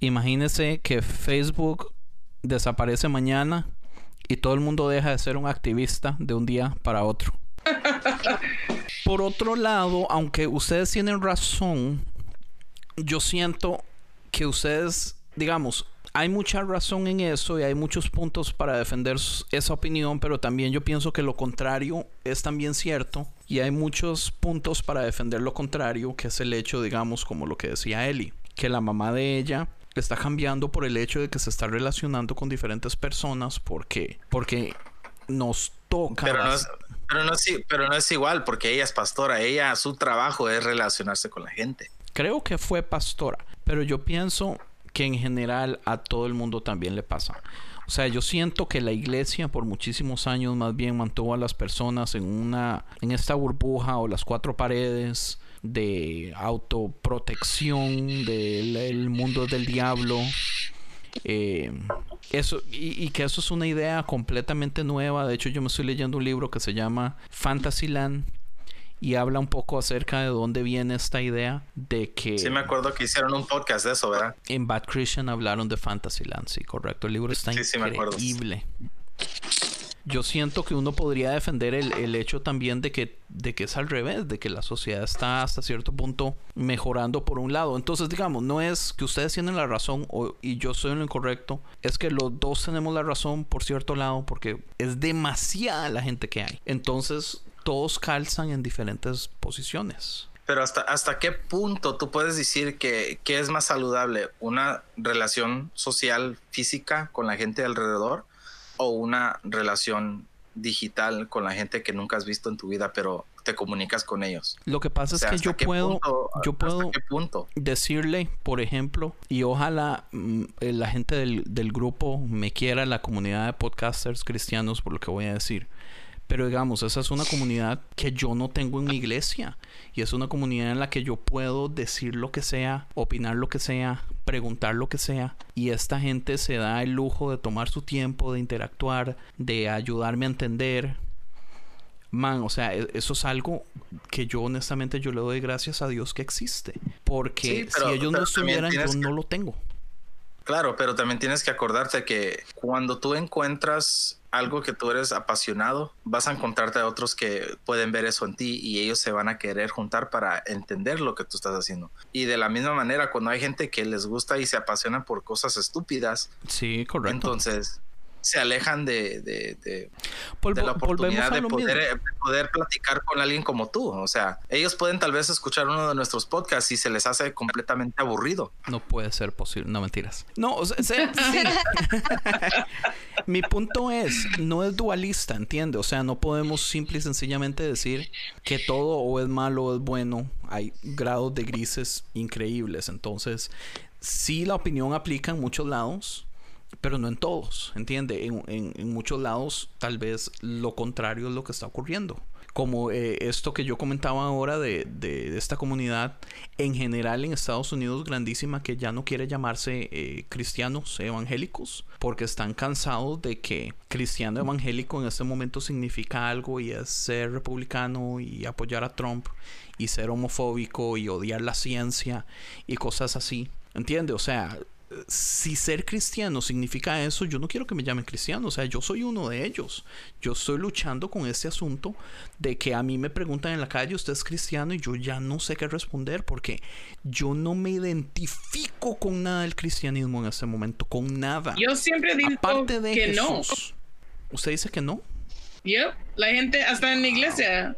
imagínese que Facebook desaparece mañana y todo el mundo deja de ser un activista de un día para otro. Por otro lado, aunque ustedes tienen razón, yo siento que ustedes, digamos, hay mucha razón en eso y hay muchos puntos para defender esa opinión, pero también yo pienso que lo contrario es también cierto y hay muchos puntos para defender lo contrario, que es el hecho, digamos, como lo que decía Eli, que la mamá de ella está cambiando por el hecho de que se está relacionando con diferentes personas porque porque nos toca.
Pero no, es, pero, no es, pero no es igual porque ella es pastora. Ella, su trabajo es relacionarse con la gente.
Creo que fue pastora, pero yo pienso que en general a todo el mundo también le pasa. O sea, yo siento que la iglesia por muchísimos años más bien mantuvo a las personas en una en esta burbuja o las cuatro paredes de autoprotección del mundo del diablo. Eh, eso, y, y, que eso es una idea completamente nueva. De hecho, yo me estoy leyendo un libro que se llama Fantasyland y habla un poco acerca de dónde viene esta idea de que...
Sí, me acuerdo que hicieron un podcast de eso, ¿verdad?
En Bad Christian hablaron de Fantasyland, sí, correcto. El libro está sí, increíble. Yo siento que uno podría defender el, el, hecho también de que, de que es al revés, de que la sociedad está hasta cierto punto mejorando por un lado. Entonces, digamos, no es que ustedes tienen la razón o, y yo soy lo incorrecto, es que los dos tenemos la razón por cierto lado porque es demasiada la gente que hay. Entonces, todos calzan en diferentes posiciones.
Pero hasta, hasta qué punto tú puedes decir que, que, es más saludable una relación social física con la gente alrededor o una relación digital con la gente que nunca has visto en tu vida, pero te comunicas con ellos.
Lo que pasa es que yo puedo, yo puedo decirle, por ejemplo, y ojalá mm, la gente del, del grupo me quiera, la comunidad de podcasters cristianos, por lo que voy a decir. Pero digamos, esa es una comunidad que yo no tengo en mi iglesia. Y es una comunidad en la que yo puedo decir lo que sea, opinar lo que sea, preguntar lo que sea. Y esta gente se da el lujo de tomar su tiempo, de interactuar, de ayudarme a entender. Man, o sea, e-, eso es algo que yo honestamente yo le doy gracias a Dios que existe. Porque si ellos no estuvieran, yo no lo tengo.
Claro, pero también tienes que acordarte que cuando tú encuentras algo que tú eres apasionado, vas a encontrarte a otros que pueden ver eso en ti y ellos se van a querer juntar para entender lo que tú estás haciendo. Y de la misma manera, cuando hay gente que les gusta y se apasiona por cosas estúpidas,
sí, correcto.
Entonces se alejan de, de, de, la oportunidad de poder, poder, platicar con alguien como tú. O sea, ellos pueden tal vez escuchar uno de nuestros podcasts y se les hace completamente aburrido.
No puede ser posible, no mentiras. No, o sea, sí. mi punto es, no es dualista, ¿entiende? O sea, no podemos simple y sencillamente decir que todo o es malo o es bueno. Hay grados de grises increíbles. Entonces, sí la opinión aplica en muchos lados pero no en todos, ¿entiende? En, muchos lados tal vez lo contrario es lo que está ocurriendo. Como eh, esto que yo comentaba ahora de, de, esta comunidad en general en Estados Unidos grandísima que ya no quiere llamarse eh, cristianos evangélicos porque están cansados de que cristiano evangélico en este momento significa algo y es ser republicano y apoyar a Trump y ser homofóbico y odiar la ciencia y cosas así. ¿Entiende? O sea, si ser cristiano significa eso, yo no quiero que me llamen cristiano, o sea, yo soy uno de ellos. Yo estoy luchando con este asunto de que a mí me preguntan en la calle, ¿usted es cristiano? Y yo ya no sé qué responder porque yo no me identifico con nada del cristianismo en este momento, con nada.
Yo siempre digo Aparte de que no.
¿Usted dice que no?
Yo, la gente hasta en la iglesia.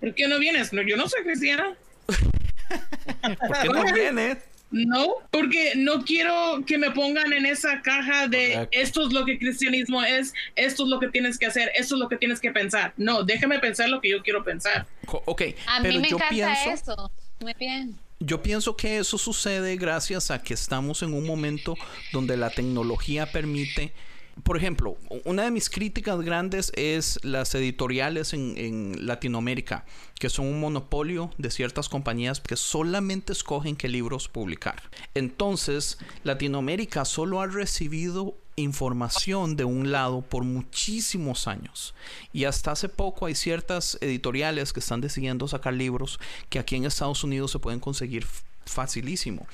¿Por qué no vienes? No, yo no soy cristiana.
¿Por qué no vienes?
No, porque no quiero que me pongan en esa caja de esto es lo que cristianismo es, esto es lo que tienes que hacer, esto es lo que tienes que pensar. No, déjame pensar lo que yo quiero pensar.
Ok,
a
pero
mí me
yo
encanta
pienso,
eso. Muy bien.
Yo pienso que eso sucede gracias a que estamos en un momento donde la tecnología permite por ejemplo, una de mis críticas grandes es las editoriales en, Latinoamérica, que son un monopolio de ciertas compañías que solamente escogen qué libros publicar. Entonces, Latinoamérica solo ha recibido información de un lado por muchísimos años. Y hasta hace poco hay ciertas editoriales que están decidiendo sacar libros que aquí en Estados Unidos se pueden conseguir facilísimo.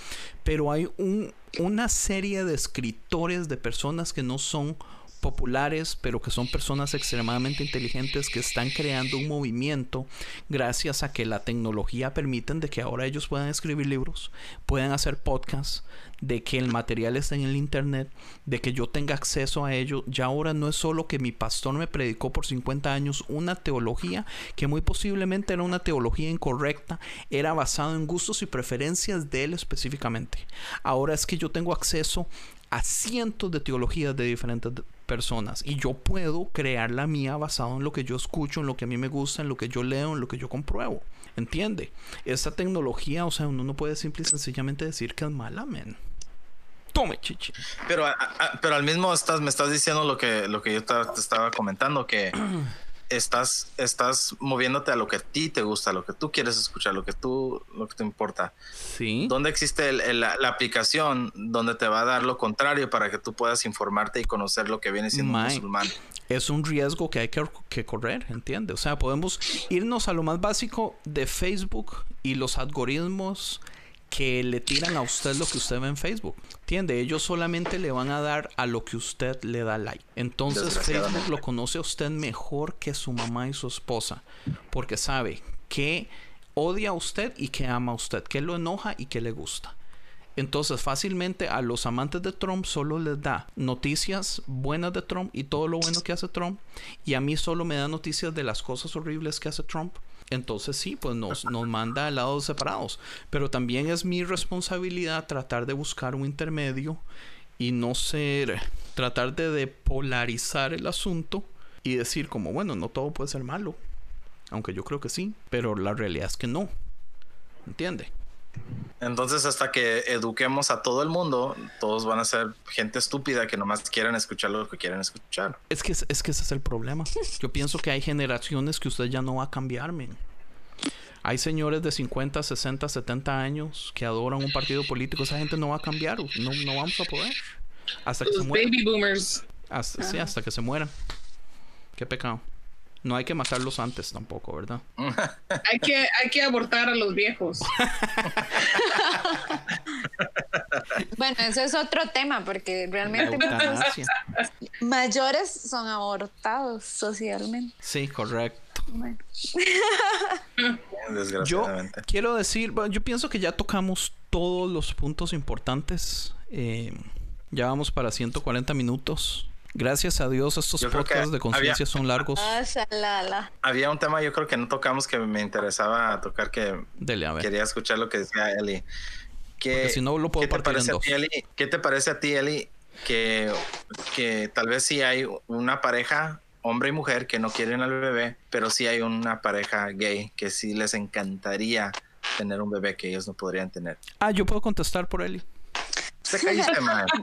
Pero hay un, una serie de escritores, de personas que no son populares, pero que son personas extremadamente inteligentes que están creando un movimiento gracias a que la tecnología permiten de que ahora ellos puedan escribir libros, puedan hacer podcasts, de que el material esté en el internet, de que yo tenga acceso a ello. Ya ahora no es solo que mi pastor me predicó por 50 años una teología que muy posiblemente era una teología incorrecta, era basado en gustos y preferencias de él específicamente. Ahora es que yo tengo acceso a cientos de teologías de diferentes personas y yo puedo crear la mía basado en lo que yo escucho, en lo que a mí me gusta, en lo que yo leo, en lo que yo compruebo. ¿Entiende? Esta tecnología, o sea, uno no puede simple y sencillamente decir que es mala, men. Tome, chichi.
Pero, a- a- pero al mismo estás, me estás diciendo lo que, lo que yo te, te estaba comentando, que estás, estás moviéndote a lo que a ti te gusta, lo que tú quieres escuchar, lo que tú, lo que te importa.
Sí.
¿Dónde existe el- el- la, la aplicación donde te va a dar lo contrario para que tú puedas informarte y conocer lo que viene siendo un musulmán?
es un riesgo que hay que, que correr, ¿entiende? O sea, podemos irnos a lo más básico de Facebook y los algoritmos que le tiran a usted lo que usted ve en Facebook. ¿Entiende? Ellos solamente le van a dar a lo que usted le da like. Entonces. Facebook lo conoce a usted mejor que su mamá y su esposa. Porque sabe que odia a usted y que ama a usted, que lo enoja y que le gusta. Entonces fácilmente a los amantes de Trump solo les da noticias buenas de Trump y todo lo bueno que hace Trump. Y a mí solo me da noticias de las cosas horribles que hace Trump. Entonces sí, pues nos, nos manda a lados separados. Pero también es mi responsabilidad tratar de buscar un intermedio y no ser, tratar de depolarizar el asunto y decir como, bueno, no todo puede ser malo. Aunque yo creo que sí, pero la realidad es que no. ¿Entiende?
Entonces, hasta que eduquemos a todo el mundo, todos van a ser gente estúpida que nomás quieren escuchar lo que quieren escuchar.
Es que, es que ese es el problema. Yo pienso que hay generaciones que usted ya no va a cambiar, men. Hay señores de 50, 60, 70 años que adoran un partido político. Esa gente no va a cambiar. No, no vamos a poder. Hasta que se
Los
mueran.
baby boomers.
Hasta, sí, hasta que se mueran. Qué pecado. No hay que matarlos antes tampoco, ¿verdad?
Hay que, hay que abortar a los viejos.
Bueno, eso es otro tema porque realmente mayores son abortados socialmente.
Sí, correcto.
Bueno.
Yo
Desgraciadamente.
quiero decir, bueno, yo pienso que ya tocamos todos los puntos importantes. Eh, ya vamos para 140 minutos. Gracias a Dios, estos
Yo
podcasts de conciencia son largos.
Ah.
Había un tema, yo creo que no tocamos que me interesaba tocar, que
Dele, a ver.
quería escuchar lo que decía Eli. Que,
Porque si no, lo puedo
¿qué te
partir en
parece a
dos.
ti, Eli? ¿Qué te parece a ti, Eli, que, que tal vez sí hay una pareja, hombre y mujer, que no quieren al bebé, pero sí hay una pareja gay que sí les encantaría tener un bebé que ellos no podrían tener?
Ah, yo puedo contestar por Eli.
Se caíste, man.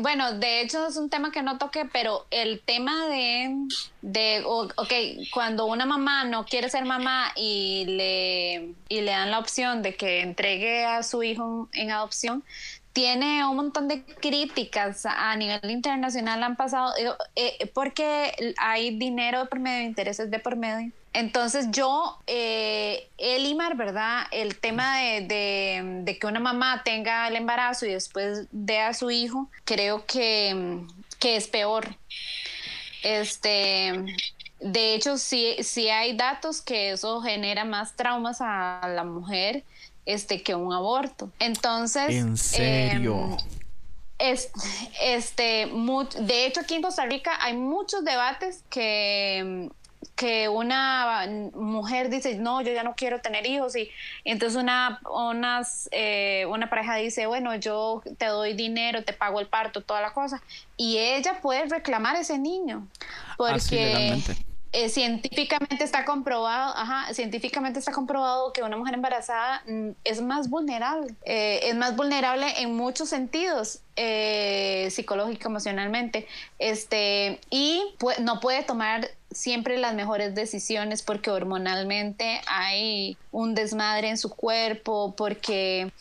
Bueno, de hecho es un tema que no toqué, pero el tema de, de ok, cuando una mamá no quiere ser mamá y le, y le dan la opción de que entregue a su hijo en adopción, tiene un montón de críticas a nivel internacional han pasado eh, porque hay dinero por medio, intereses de por medio. Entonces yo, eh, Elimar, ¿verdad? El tema de, de- de que una mamá tenga el embarazo y después dé a su hijo, creo que, que es peor. Este, de hecho, sí, sí hay datos que eso genera más traumas a la mujer este, que un aborto. Entonces...
¿En serio?
em, es- este, mu- de hecho, aquí en Costa Rica hay muchos debates que, que una mujer dice, no, yo ya no quiero tener hijos, y, y entonces una, unas, eh, una pareja dice, bueno, yo te doy dinero, te pago el parto, toda la cosa, y ella puede reclamar ese niño, porque
Así legalmente.
Eh, científicamente está comprobado, ajá, científicamente está comprobado que una mujer embarazada mm, es más vulnerable, eh, es más vulnerable en muchos sentidos, eh, psicológico, emocionalmente, este, y no puede tomar siempre las mejores decisiones porque hormonalmente hay un desmadre en su cuerpo, porque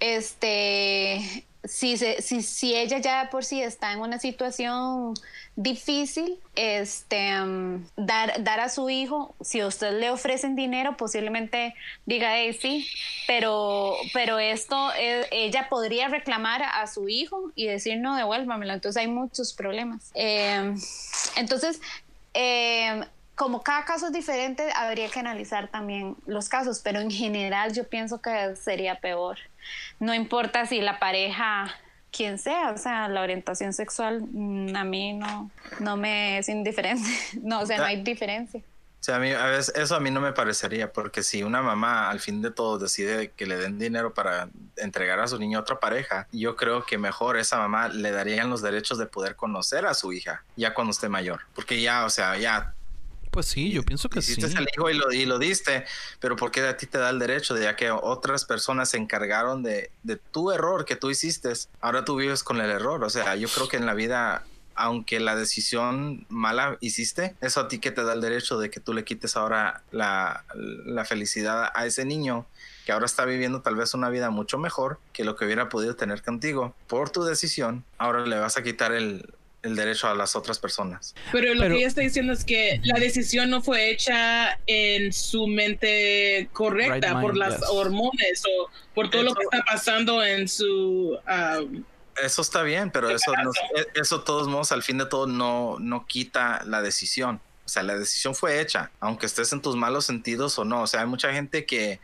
este si, se- si, si ella ya por sí está en una situación difícil, este, um, dar, dar a su hijo, si usted le ofrecen dinero, posiblemente diga, "Hey, sí, pero, pero esto, eh, ella podría reclamar a su hijo y decir, no, devuélvamelo. Entonces hay muchos problemas. Eh, entonces, eh, como cada caso es diferente, habría que analizar también los casos, pero en general yo pienso que sería peor. No importa si la pareja, quien sea, o sea, la orientación sexual mm, a mí no, no me es indiferente. No, o sea, no hay diferencia.
O sea, a mí, a veces, eso a mí no me parecería, porque si una mamá al fin de todo decide que le den dinero para entregar a su niño a otra pareja, yo creo que mejor esa mamá le darían los derechos de poder conocer a su hija ya cuando esté mayor. Porque ya, o sea, ya
Pues sí, yo pienso que sí.
hiciste el hijo y lo, y lo diste, pero ¿por qué a ti te da el derecho de ya que otras personas se encargaron de, de tu error que tú hiciste? Ahora tú vives con el error. O sea, yo creo que en la vida, aunque la decisión mala hiciste, eso a ti que te da el derecho de que tú le quites ahora la, la felicidad a ese niño que ahora está viviendo tal vez una vida mucho mejor que lo que hubiera podido tener contigo por tu decisión, ahora le vas a quitar el, el derecho a las otras personas.
Pero lo
Pero-
que ella está diciendo es que la decisión no fue hecha en su mente correcta
Right
por
mind,
las
yes.
hormonas o por todo lo que
Eso-
está pasando en su... ah,
Eso está bien, pero eso, no- e- eso de todos modos, al fin de todo, no, no quita la decisión. O sea, la decisión fue hecha, aunque estés en tus malos sentidos o no. O sea, hay mucha gente que,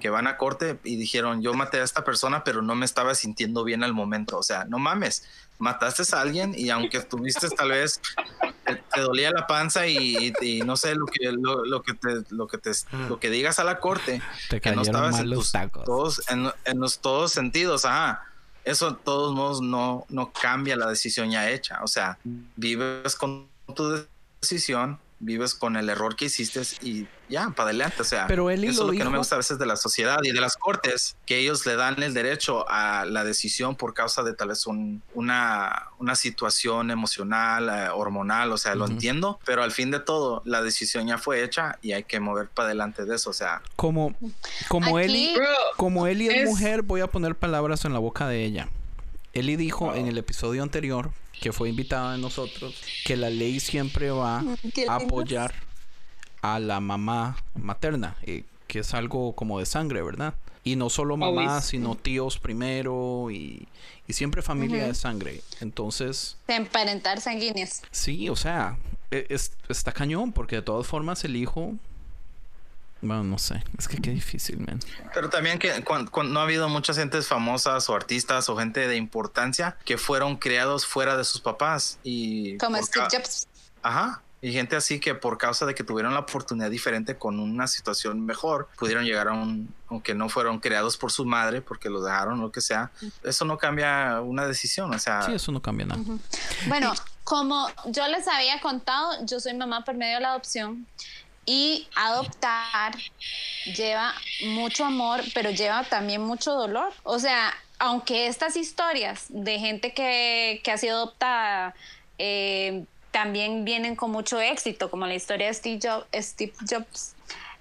que van a corte y dijeron, yo maté a esta persona, pero no me estaba sintiendo bien al momento. O sea, no mames, mataste a alguien y aunque estuviste tal vez, te, te dolía la panza y, y no sé lo que, lo, lo que te, lo que te, lo que digas a la corte,
Te
que no estabas en
los
tus
tacos.
todos en, en los todos sentidos, ajá. Eso de todos modos no, no cambia la decisión ya hecha. O sea, vives con tu decisión, vives con el error que hiciste y ya, para adelante. O sea,
Pero Eli
eso
lo
es lo que no me gusta a veces de la sociedad y de las cortes, que ellos le dan el derecho a la decisión por causa de tal vez un- una, una situación emocional, eh, hormonal, o sea, lo entiendo, pero al fin de todo, la decisión ya fue hecha y hay que mover para adelante de eso. O sea,
Como, como
Aquí-
Eli,
bro,
como Eli es,
es-
mujer, voy a poner palabras en la boca de ella. Eli dijo en el episodio anterior, que fue invitada de nosotros, que la ley siempre va a apoyar a la mamá materna, eh, que es algo como de sangre, ¿verdad? Y no solo mamá, sino tíos primero y, y siempre familia de sangre. Entonces,
De emparentar sanguíneos.
sí, o sea, e- es- está cañón, porque de todas formas el hijo... Bueno, no sé, es que qué difícil, man.
Pero también que cuan- cuan- no ha habido muchas gentes famosas o artistas o gente de importancia que fueron criados fuera de sus papás y
Como Steve Jobs.
Ajá. Y gente así que por causa de que tuvieron la oportunidad diferente con una situación mejor, pudieron llegar a un, aunque no fueron creados por su madre, porque los dejaron, lo que sea, eso no cambia una decisión, o sea,
Sí, eso no cambia nada.
Bueno, como yo les había contado, yo soy mamá por medio de la adopción y adoptar lleva mucho amor, pero lleva también mucho dolor. O sea, aunque estas historias de gente que, que ha sido adoptada eh, también vienen con mucho éxito, como la historia de Steve Jobs, Steve Jobs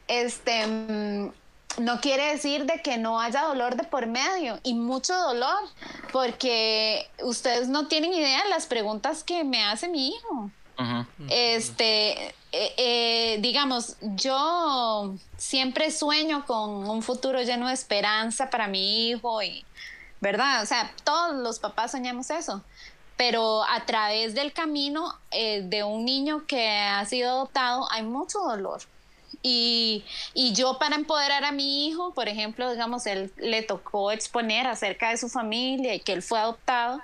este, mm, no quiere decir de que no haya dolor de por medio y mucho dolor, porque ustedes no tienen idea de las preguntas que me hace mi hijo. Este, eh, eh, digamos, yo siempre sueño con un futuro lleno de esperanza para mi hijo y, ¿verdad? O sea, todos los papás soñamos eso. Pero a través del camino eh, de un niño que ha sido adoptado hay mucho dolor. Y, y yo para empoderar a mi hijo, por ejemplo, digamos, él le tocó exponer acerca de su familia y que él fue adoptado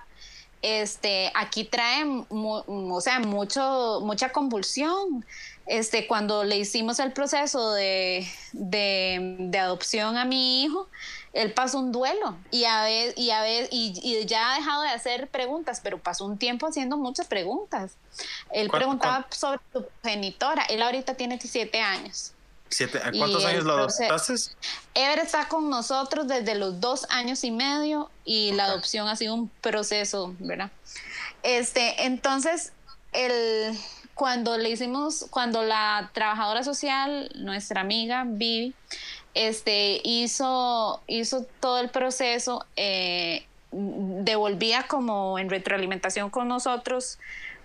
este, aquí trae, o sea, mucho, mucha convulsión. Este, cuando le hicimos el proceso de, de, de adopción a mi hijo, él pasó un duelo y, a y, a y, y ya ha dejado de hacer preguntas, pero pasó un tiempo haciendo muchas preguntas. Él
¿Cuán-
preguntaba sobre su progenitora. Él ahorita tiene 17 años.
Siete- ¿a
Y
¿Cuántos años lo
proce-
adoptaste?
Ever está con nosotros desde los dos años y medio y la adopción ha sido un proceso, ¿verdad? Este, entonces, el, cuando le hicimos, cuando la trabajadora social, nuestra amiga Vivi, este, hizo, hizo todo el proceso, eh, devolvía como en retroalimentación con nosotros,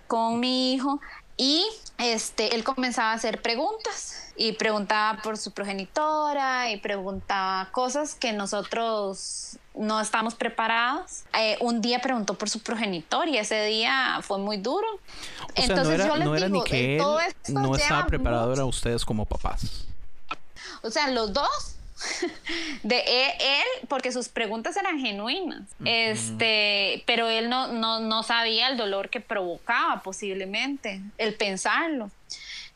con mi hijo, y este, él comenzaba a hacer preguntas y preguntaba por su progenitora y preguntaba cosas que nosotros no estamos preparados. Eh, un día preguntó por su progenitor y ese día fue muy duro.
O sea, no era,
yo les
no era
digo,
ni que
eh,
él
todo esto
no estaba preparado,
mucho-
era ustedes como papás.
o sea, los dos. De e- él, porque sus preguntas eran genuinas. Este, pero él no, no, no sabía el dolor que provocaba posiblemente, el pensarlo.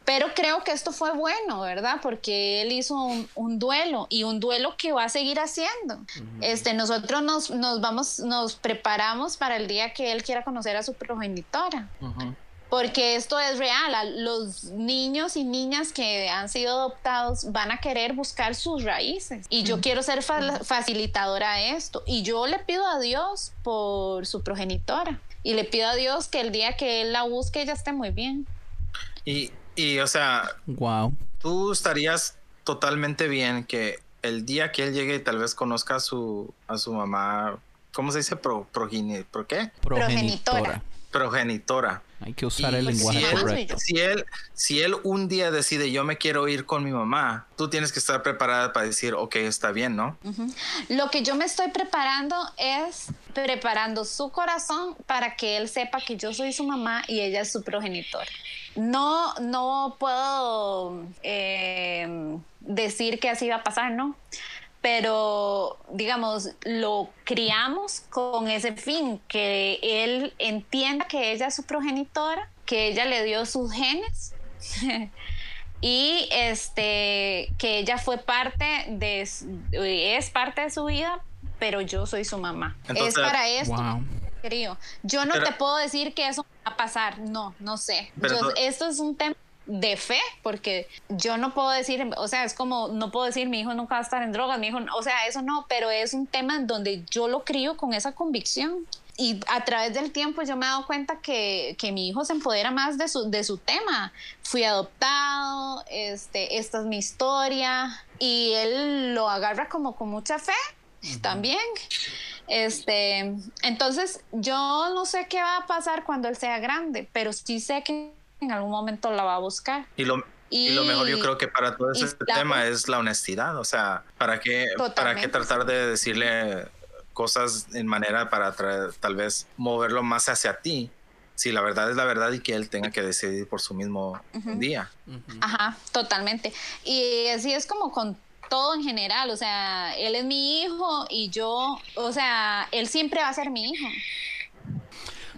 Pero creo que esto fue bueno, ¿verdad? Porque él hizo un, un duelo y un duelo que va a seguir haciendo. Este, nosotros nos, nos vamos, nos preparamos para el día que él quiera conocer a su progenitora. Porque esto es real, los niños y niñas que han sido adoptados van a querer buscar sus raíces. Y yo quiero ser fa- facilitadora de esto. Y yo le pido a Dios por su progenitora. Y le pido a Dios que el día que él la busque ella esté muy bien.
Y, y, o sea,
Wow.
tú estarías totalmente bien que el día que él llegue y tal vez conozca a su, a su mamá, ¿cómo se dice? Pro, ¿Por qué?
Progenitora.
Progenitora.
Hay que usar el
Y
lenguaje
si,
correcto.
él, si, él, si él un día decide yo me quiero ir con mi mamá, tú tienes que estar preparada para decir, ok, está bien, ¿no?
Lo que yo me estoy preparando es preparando su corazón para que él sepa que yo soy su mamá y ella es su progenitora. No, no puedo eh, decir que así va a pasar, ¿no? Pero, digamos, lo criamos con ese fin, que él entienda que ella es su progenitora, que ella le dio sus genes y este que ella fue parte de s- es parte de su vida pero yo soy su mamá.
Entonces-
es para esto
Wow.
querido yo no
Pero-
te puedo decir que eso va a pasar no no sé. Yo- esto es un tema de fe porque yo no puedo decir o sea es como no puedo decir mi hijo nunca va a estar en drogas mi hijo o sea eso no pero es un tema en donde yo lo crío con esa convicción y a través del tiempo yo me he dado cuenta que, que mi hijo se empodera más de su, de su tema. Fui adoptado, este, esta es mi historia y él lo agarra como con mucha fe también. Este, entonces yo no sé qué va a pasar cuando él sea grande, pero sí sé que en algún momento la va a buscar.
Y lo, y, lo mejor yo creo que para todo
la-
tema es la honestidad. O sea, ¿para qué, ¿para qué tratar de decirle cosas en manera para traer- tal vez moverlo más hacia ti? Si la verdad es la verdad y que él tenga que decidir por su mismo día.
Ajá, totalmente. Y así es como con todo en general, o sea, él es mi hijo y yo, o sea, él siempre va a ser mi hijo.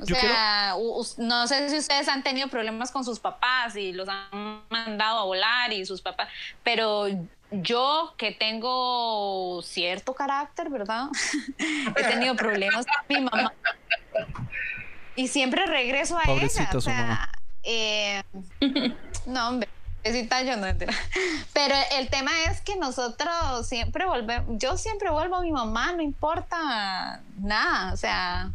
O
Yo
sea, no sé si ustedes han tenido problemas con sus papás y los han mandado a volar y sus papás, pero yo que tengo cierto carácter, ¿verdad? He tenido problemas con mi mamá y siempre regreso a
Pobrecita
ella. O
su mamá.
sea, eh, no, hombre. yo no entera. Pero el tema es que nosotros siempre volvemos, yo siempre vuelvo a mi mamá, no importa nada, o sea,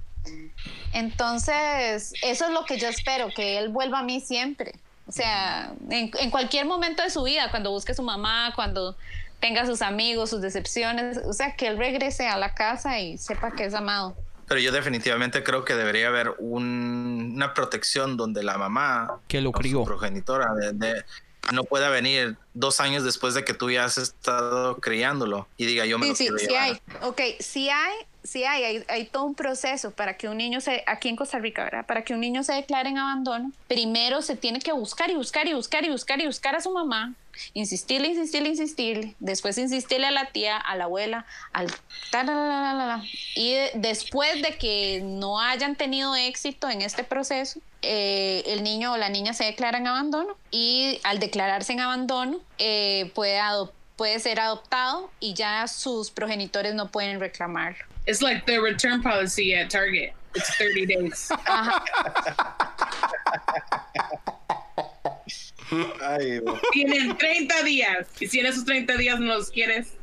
entonces eso es lo que yo espero, que él vuelva a mí siempre. O sea, en, en cualquier momento de su vida, cuando busque a su mamá, cuando tenga sus amigos, sus decepciones, o sea, que él regrese a la casa y sepa que es amado.
Pero yo definitivamente creo que debería haber un- una protección donde la mamá
Que lo crió.
progenitora de- de- no pueda venir dos años después de que tú ya has estado criándolo y diga yo me
Sí,
lo
sí,
quiero
sí
llevar.
hay. Ok, sí hay, sí hay, hay, hay todo un proceso para que un niño se, aquí en Costa Rica, ¿verdad? Para que un niño se declare en abandono, primero se tiene que buscar y buscar y buscar y buscar y buscar a su mamá, insistirle, insistirle, insistirle, después insistirle a la tía, a la abuela, al y de- después de que no hayan tenido éxito en este proceso, eh, el niño o la niña se declara en abandono y al declararse en abandono eh, puede puede ser adoptado y ya sus progenitores no pueden reclamarlo.
It's like the return policy at Target. It's 30 days. Tienen 30 días. Y si en esos 30 días no los quieres,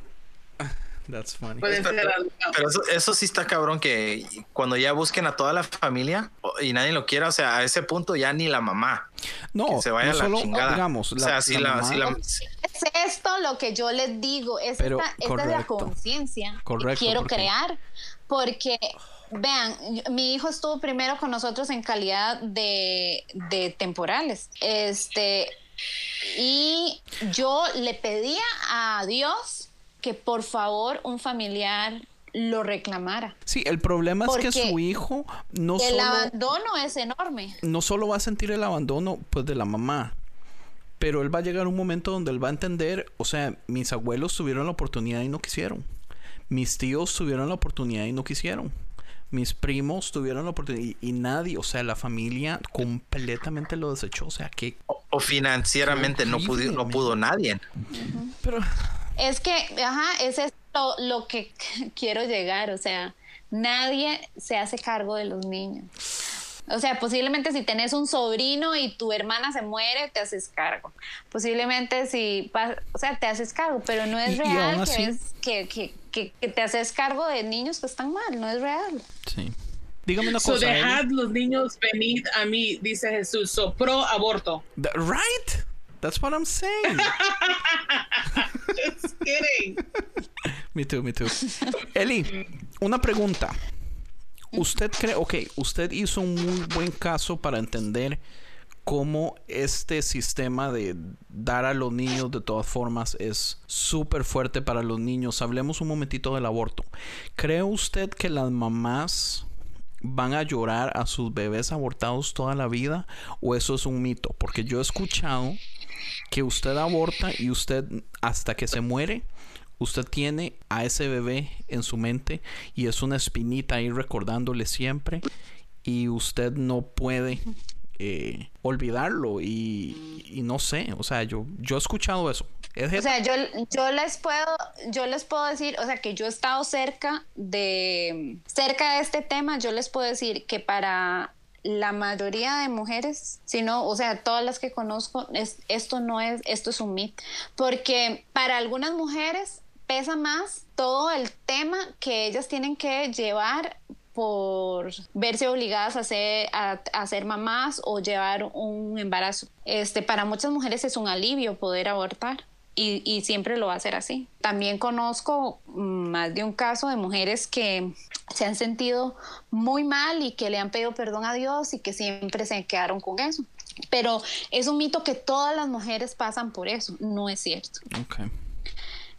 That's funny.
Pero, eso, eso sí está cabrón que cuando ya busquen a toda la familia o- y nadie lo quiera, o sea, a ese punto ya ni la mamá.
No,
que se vaya
no
a la chingada.
digamos,
o sea, si la,
mamá-
si la-
Es esto lo que yo les digo, es
Pero,
esta, esta es la conciencia que
Correcto,
quiero
porque-
crear, porque vean, mi hijo estuvo primero con nosotros en calidad de, de temporales, este, y yo le pedía a Dios que por favor un familiar lo reclamara.
Sí, el problema es que su hijo no
El
solo,
abandono es enorme.
no solo va a sentir el abandono pues de la mamá, pero él va a llegar un momento donde él va a entender, o sea, mis abuelos tuvieron la oportunidad y no quisieron. Mis tíos tuvieron la oportunidad y no quisieron. Mis primos tuvieron la oportunidad y, y nadie, o sea, la familia completamente lo desechó. O sea, que
o- o financieramente no pudo, no pudo nadie.
Pero
Es que, ajá, ese es lo, lo que quiero llegar, o sea, nadie se hace cargo de los niños. O sea, posiblemente si tenés un sobrino y tu hermana se muere, te haces cargo. Posiblemente si, o sea, te haces cargo, pero no es
Y- y
real que, es- que, que, que- que te haces cargo de niños que están mal, no es real.
sí. Dígame una
So
cosa.
Dejad los niños venid a mí, dice Jesús. So pro aborto.
Th- Right? That's what I'm saying.
Just kidding.
me too, me too. Eli, una pregunta. ¿Usted cree, ok, usted hizo un muy buen caso para entender cómo este sistema de dar a los niños de todas formas es súper fuerte para los niños? Hablemos un momentito del aborto. ¿Cree usted que las mamás van a llorar a sus bebés abortados toda la vida o eso es un mito? Porque yo he escuchado que usted aborta y usted hasta que se muere, usted tiene a ese bebé en su mente y es una espinita ahí recordándole siempre y usted no puede eh, olvidarlo y, y no sé, o sea, yo, yo he escuchado eso. ¿Es
O sea, yo, yo les puedo, yo les puedo decir, o sea, que yo he estado cerca de, cerca de este tema, yo les puedo decir que para la mayoría de mujeres, si no, o sea, todas las que conozco, es, esto no es, esto es un mito, porque para algunas mujeres pesa más todo el tema que ellas tienen que llevar por verse obligadas a ser, a, a ser mamás o llevar un embarazo. Este, para muchas mujeres es un alivio poder abortar. Y, y siempre lo va a ser así. También conozco mm, más de un caso de mujeres que se han sentido muy mal y que le han pedido perdón a Dios y que siempre se quedaron con eso. Pero es un mito que todas las mujeres pasan por eso. No es cierto.
Ok.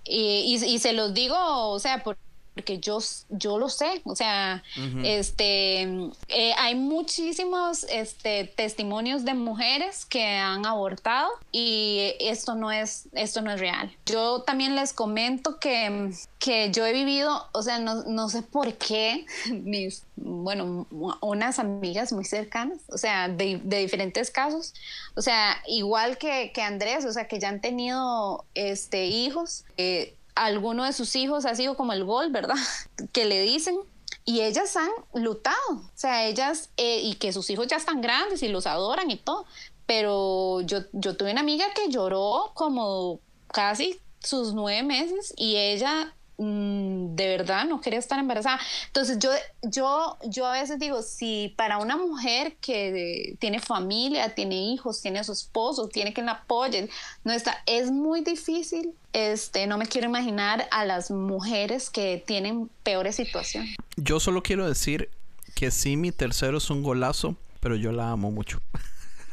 Y, y- y se los digo, o sea, por- porque yo, yo lo sé, o sea, este, eh, hay muchísimos este, testimonios de mujeres que han abortado y esto no es, esto no es real. Yo también les comento que, que yo he vivido, o sea, no, no sé por qué mis, bueno, unas amigas muy cercanas, o sea, de, de diferentes casos, o sea, igual que, que Andrés, o sea, que ya han tenido este, hijos, eh, alguno de sus hijos ha sido como el gol, ¿verdad? Que le dicen. Y ellas han lutado, o sea, ellas, eh, y que sus hijos ya están grandes y los adoran y todo. Pero yo, yo tuve una amiga que lloró como casi sus nueve meses y ella de verdad no quería estar embarazada. Entonces yo, yo, yo a veces digo, si para una mujer que tiene familia, tiene hijos, tiene a su esposo, tiene que la apoyen, no está, es muy difícil. Este, no me quiero imaginar a las mujeres que tienen peores situaciones.
Yo solo quiero decir que sí, mi tercero es un golazo, pero yo la amo mucho.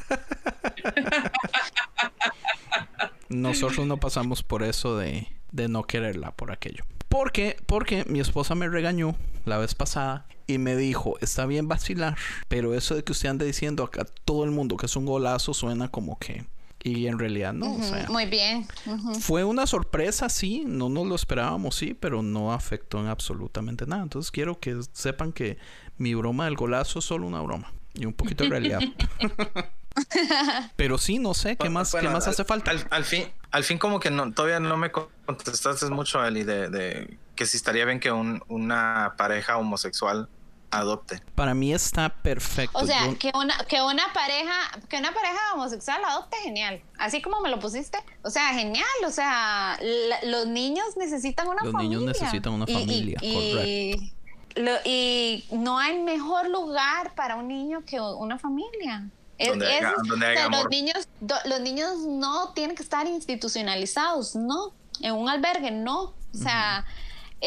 Nosotros no pasamos por eso de, de no quererla por aquello. Porque, porque mi esposa me regañó la vez pasada y me dijo, está bien vacilar, pero eso de que usted ande diciendo a todo el mundo que es un golazo suena como que... Y en realidad no, o sea,
Muy bien.
Fue una sorpresa, sí, no nos lo esperábamos, sí, pero no afectó en absolutamente nada. Entonces quiero que sepan que mi broma del golazo es solo una broma y un poquito de realidad. pero sí, no sé, ¿qué más,
Bueno,
¿qué más
al-
hace falta?
Al, al fin, al fin como que no, todavía no me contestaste mucho, Eli, de, de que si estaría bien que un- una pareja homosexual adopte.
Para mí está perfecto.
O sea,
Yo-
que una, que una pareja, que una pareja homosexual adopte, genial. Así como me lo pusiste. O sea, genial. O sea, la- los niños necesitan una
Los
familia.
niños necesitan una
Y- y-
familia,
y, lo- y no hay mejor lugar para un niño que una familia. Es-
Donde haya- haya
los niños, do- los niños no tienen que estar institucionalizados, no. En un albergue, no. O sea,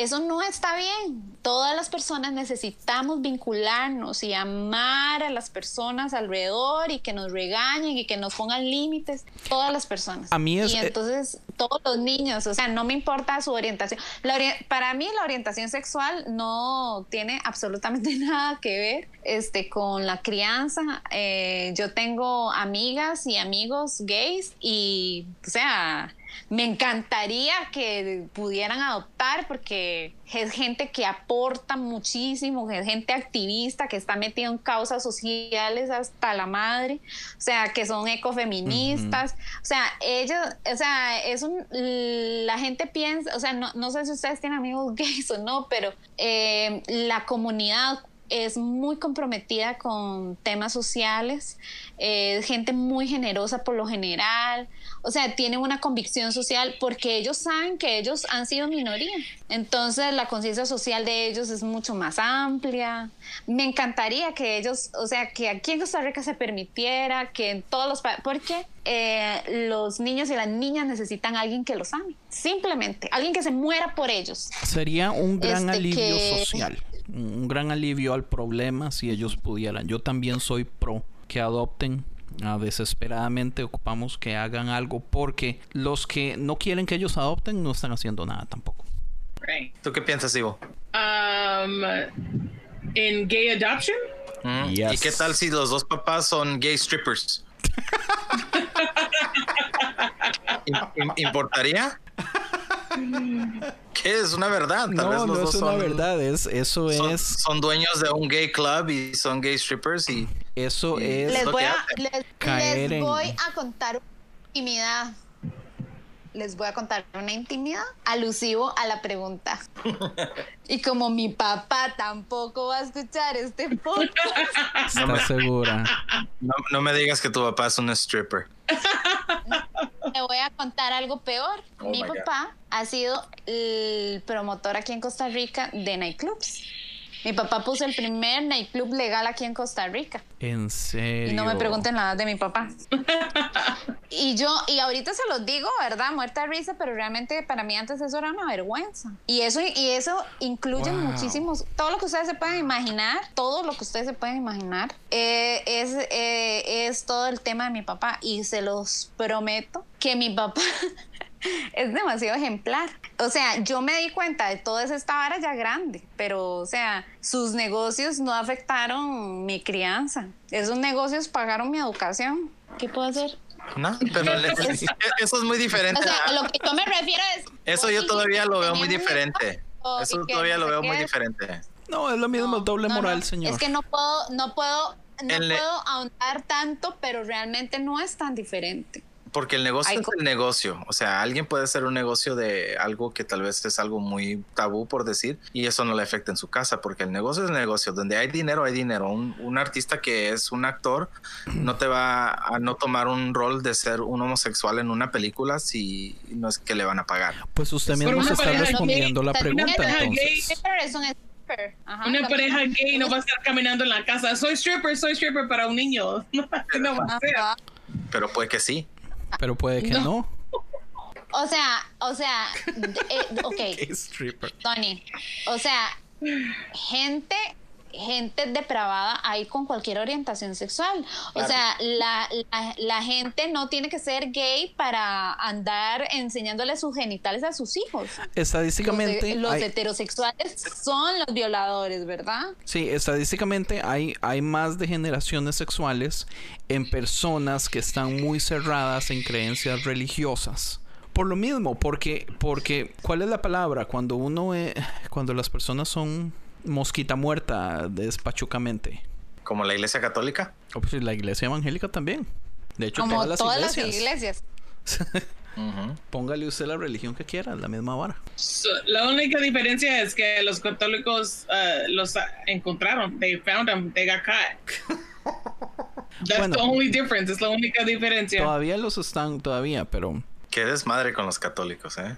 eso no está bien. Todas las personas necesitamos vincularnos y amar a las personas alrededor y que nos regañen y que nos pongan límites. Todas las personas.
A mí es-
Y entonces, todos los niños, o sea, no me importa su orientación. La ori- para mí, la orientación sexual no tiene absolutamente nada que ver este, con la crianza. Eh, yo tengo amigas y amigos gays y, o sea, me encantaría que pudieran adoptar porque es gente que aporta muchísimo, es gente activista que está metida en causas sociales hasta la madre, o sea, que son ecofeministas, o sea, ellos, o sea, es un, la gente piensa, o sea, no, no sé si ustedes tienen amigos gays o no, pero eh, la comunidad es muy comprometida con temas sociales, eh, gente muy generosa por lo general, o sea, tienen una convicción social porque ellos saben que ellos han sido minoría. Entonces la conciencia social de ellos es mucho más amplia. Me encantaría que ellos, o sea, que aquí en Costa Rica se permitiera que en todos los países, porque eh, los niños y las niñas necesitan a alguien que los ame, simplemente, alguien que se muera por ellos.
Sería un gran
Este,
alivio
que-
social, un gran alivio al problema si ellos pudieran. Yo también soy pro que adopten. Ah, desesperadamente ocupamos que hagan algo porque los que no quieren que ellos adopten no están haciendo nada tampoco.
Right.
¿Tú qué piensas, Ivo?
Um, in gay adoption,
Mm,
Yes.
¿Y qué tal si los dos papás son gay strippers? ¿Im- im- ¿Importaría? ¿Qué es una verdad? Tal vez
No,
los
no
dos
es una
son,
verdad, es, eso
son,
es,
son dueños de un gay club y son gay strippers y
eso
y-
es
Les voy, a, les, les
en-
voy a contar una intimidad. Les voy a contar una intimidad alusivo a la pregunta. Y como mi papá tampoco va a escuchar este podcast,
está segura.
no, no me digas que tu papá es un stripper.
le voy a contar algo peor.
Oh
mi
God.
papá ha sido el promotor aquí en Costa Rica de nightclubs. Mi papá puso el primer nightclub legal aquí en Costa Rica.
En serio.
Y no me pregunten nada de mi papá. y yo, y ahorita se los digo, ¿verdad? Muerta de risa, pero realmente para mí antes eso era una vergüenza. Y eso, y eso incluye
Wow.
muchísimos, todo lo que ustedes se pueden imaginar, todo lo que ustedes se pueden imaginar, eh, es, eh, es todo el tema de mi papá. Y se los prometo que mi papá es demasiado ejemplar. O sea, yo me di cuenta de toda esta vara ya grande, pero, o sea, sus negocios no afectaron mi crianza. Esos negocios pagaron mi educación. ¿Qué puedo hacer?
No, pero le- eso es muy diferente.
O sea,
a-
lo que yo me refiero es...
Eso yo todavía lo veo muy diferente. Eso todavía
no
lo veo muy diferente.
No, es lo mismo,
No,
doble
no,
moral,
no.
señor.
Es que no puedo, no puedo, no
El
puedo ahondar tanto, pero realmente no es tan diferente.
Porque el negocio
Hay
es el negocio. O sea, alguien puede hacer un negocio de algo que tal vez es algo muy tabú por decir y eso no le afecta en su casa porque el negocio es el negocio. Donde hay dinero, hay dinero. Un, un artista que es un actor no te va a no tomar un rol de ser un homosexual en una película si no es que le van a pagar.
Pues usted mismo se está
pareja
respondiendo la
gay,
pregunta,
una pareja gay,
entonces.
Stripper es un stripper. Ajá,
una
la
pareja gay no va a estar caminando en la casa. Soy stripper, soy stripper para un niño. Así no va a ser.
Ajá.
Pero puede que sí.
Pero puede que no.
O sea, o sea, eh, ok. Tony, o sea, gente, gente depravada hay con cualquier orientación sexual. O sea, la, la, la gente no tiene que ser gay para andar enseñándole sus genitales a sus hijos.
Estadísticamente,
los, los
hay-
heterosexuales son los violadores, ¿verdad?
sí, estadísticamente hay, hay más degeneraciones sexuales en personas que están muy cerradas en creencias religiosas. Por lo mismo, porque, porque, ¿cuál es la palabra? Cuando uno, eh, cuando las personas son mosquita muerta despachucamente.
Como la iglesia católica.
O pues la iglesia evangélica también. De hecho,
Como
todas las
todas
iglesias.
las iglesias.
Ujú.
Póngale usted la religión que quiera, la misma vara.
So, la única diferencia es que los católicos uh, los uh, encontraron. They found them. They got caught. That's
Bueno.
the only difference. Es la única diferencia.
Todavía los están, todavía, pero
Qué desmadre con los católicos, ¿eh?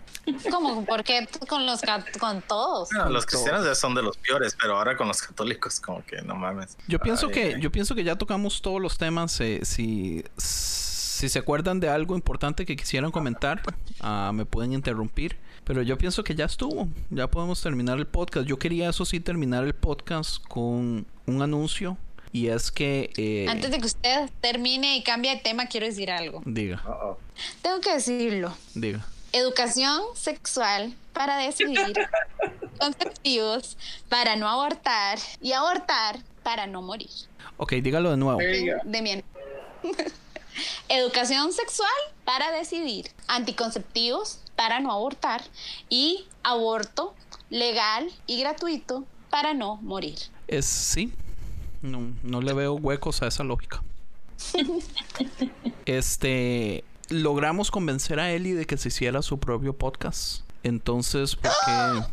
Como, porque con los con todos.
Bueno, los cristianos ya son de los peores, pero ahora con los católicos, como que no mames.
yo pienso
Ay,
que
ay.
yo pienso que ya tocamos todos los temas. eh, si si se acuerdan de algo importante que quisieran comentar, ah, me pueden interrumpir. Pero yo pienso que ya estuvo. Ya podemos terminar el podcast. Yo quería, eso sí, terminar el podcast con un anuncio. Y es que... eh,
Antes de que usted termine y cambie de tema, quiero decir algo.
Diga,
Tengo que decirlo.
diga.
Educación sexual para decidir. Conceptivos para no abortar. Y abortar para no morir.
Ok, dígalo de nuevo.
Go.
De mi educación sexual para decidir, anticonceptivos para no abortar y aborto legal y gratuito para no morir.
Es sí. No, no le veo huecos a esa lógica. este. Logramos convencer a Eli de que se hiciera su propio podcast. Entonces, ¿por qué?
¡No!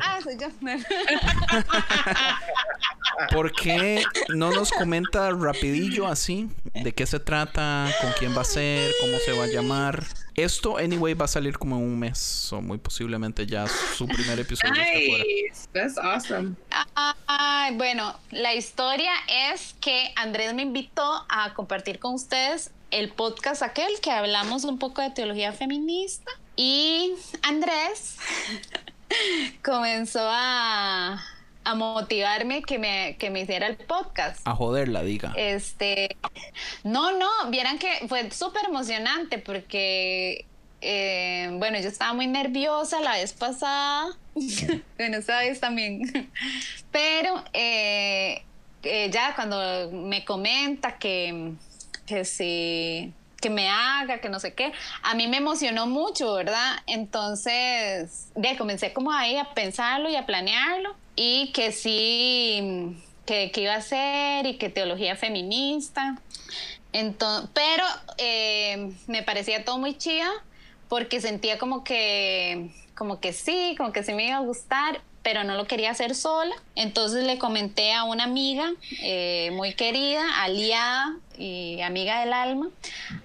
Ah, soy yo.
¿Por qué no nos comenta rapidillo así de qué se trata, con quién va a ser, cómo se va a llamar? Esto, anyway, va a salir como en un mes o muy posiblemente ya su primer episodio.
Nice. That's awesome.
Ay, bueno, la historia es que Andrés me invitó a compartir con ustedes el podcast aquel que hablamos un poco de teología feminista y Andrés comenzó a, a motivarme que me, que me hiciera el podcast.
A joderla, diga.
Este, no, no, vieran que fue súper emocionante porque, eh, bueno, yo estaba muy nerviosa la vez pasada, bueno, esta vez también, pero eh, eh, ya cuando me comenta que, que sí que me haga, que no sé qué, a mí me emocionó mucho, ¿verdad? Entonces, ya comencé como ahí a pensarlo y a planearlo y que sí, que, que iba a ser y que teología feminista. Entonces, pero eh, me parecía todo muy chido porque sentía como que, como que sí, como que sí me iba a gustar, pero no lo quería hacer sola. Entonces le comenté a una amiga eh, muy querida, aliada y amiga del alma,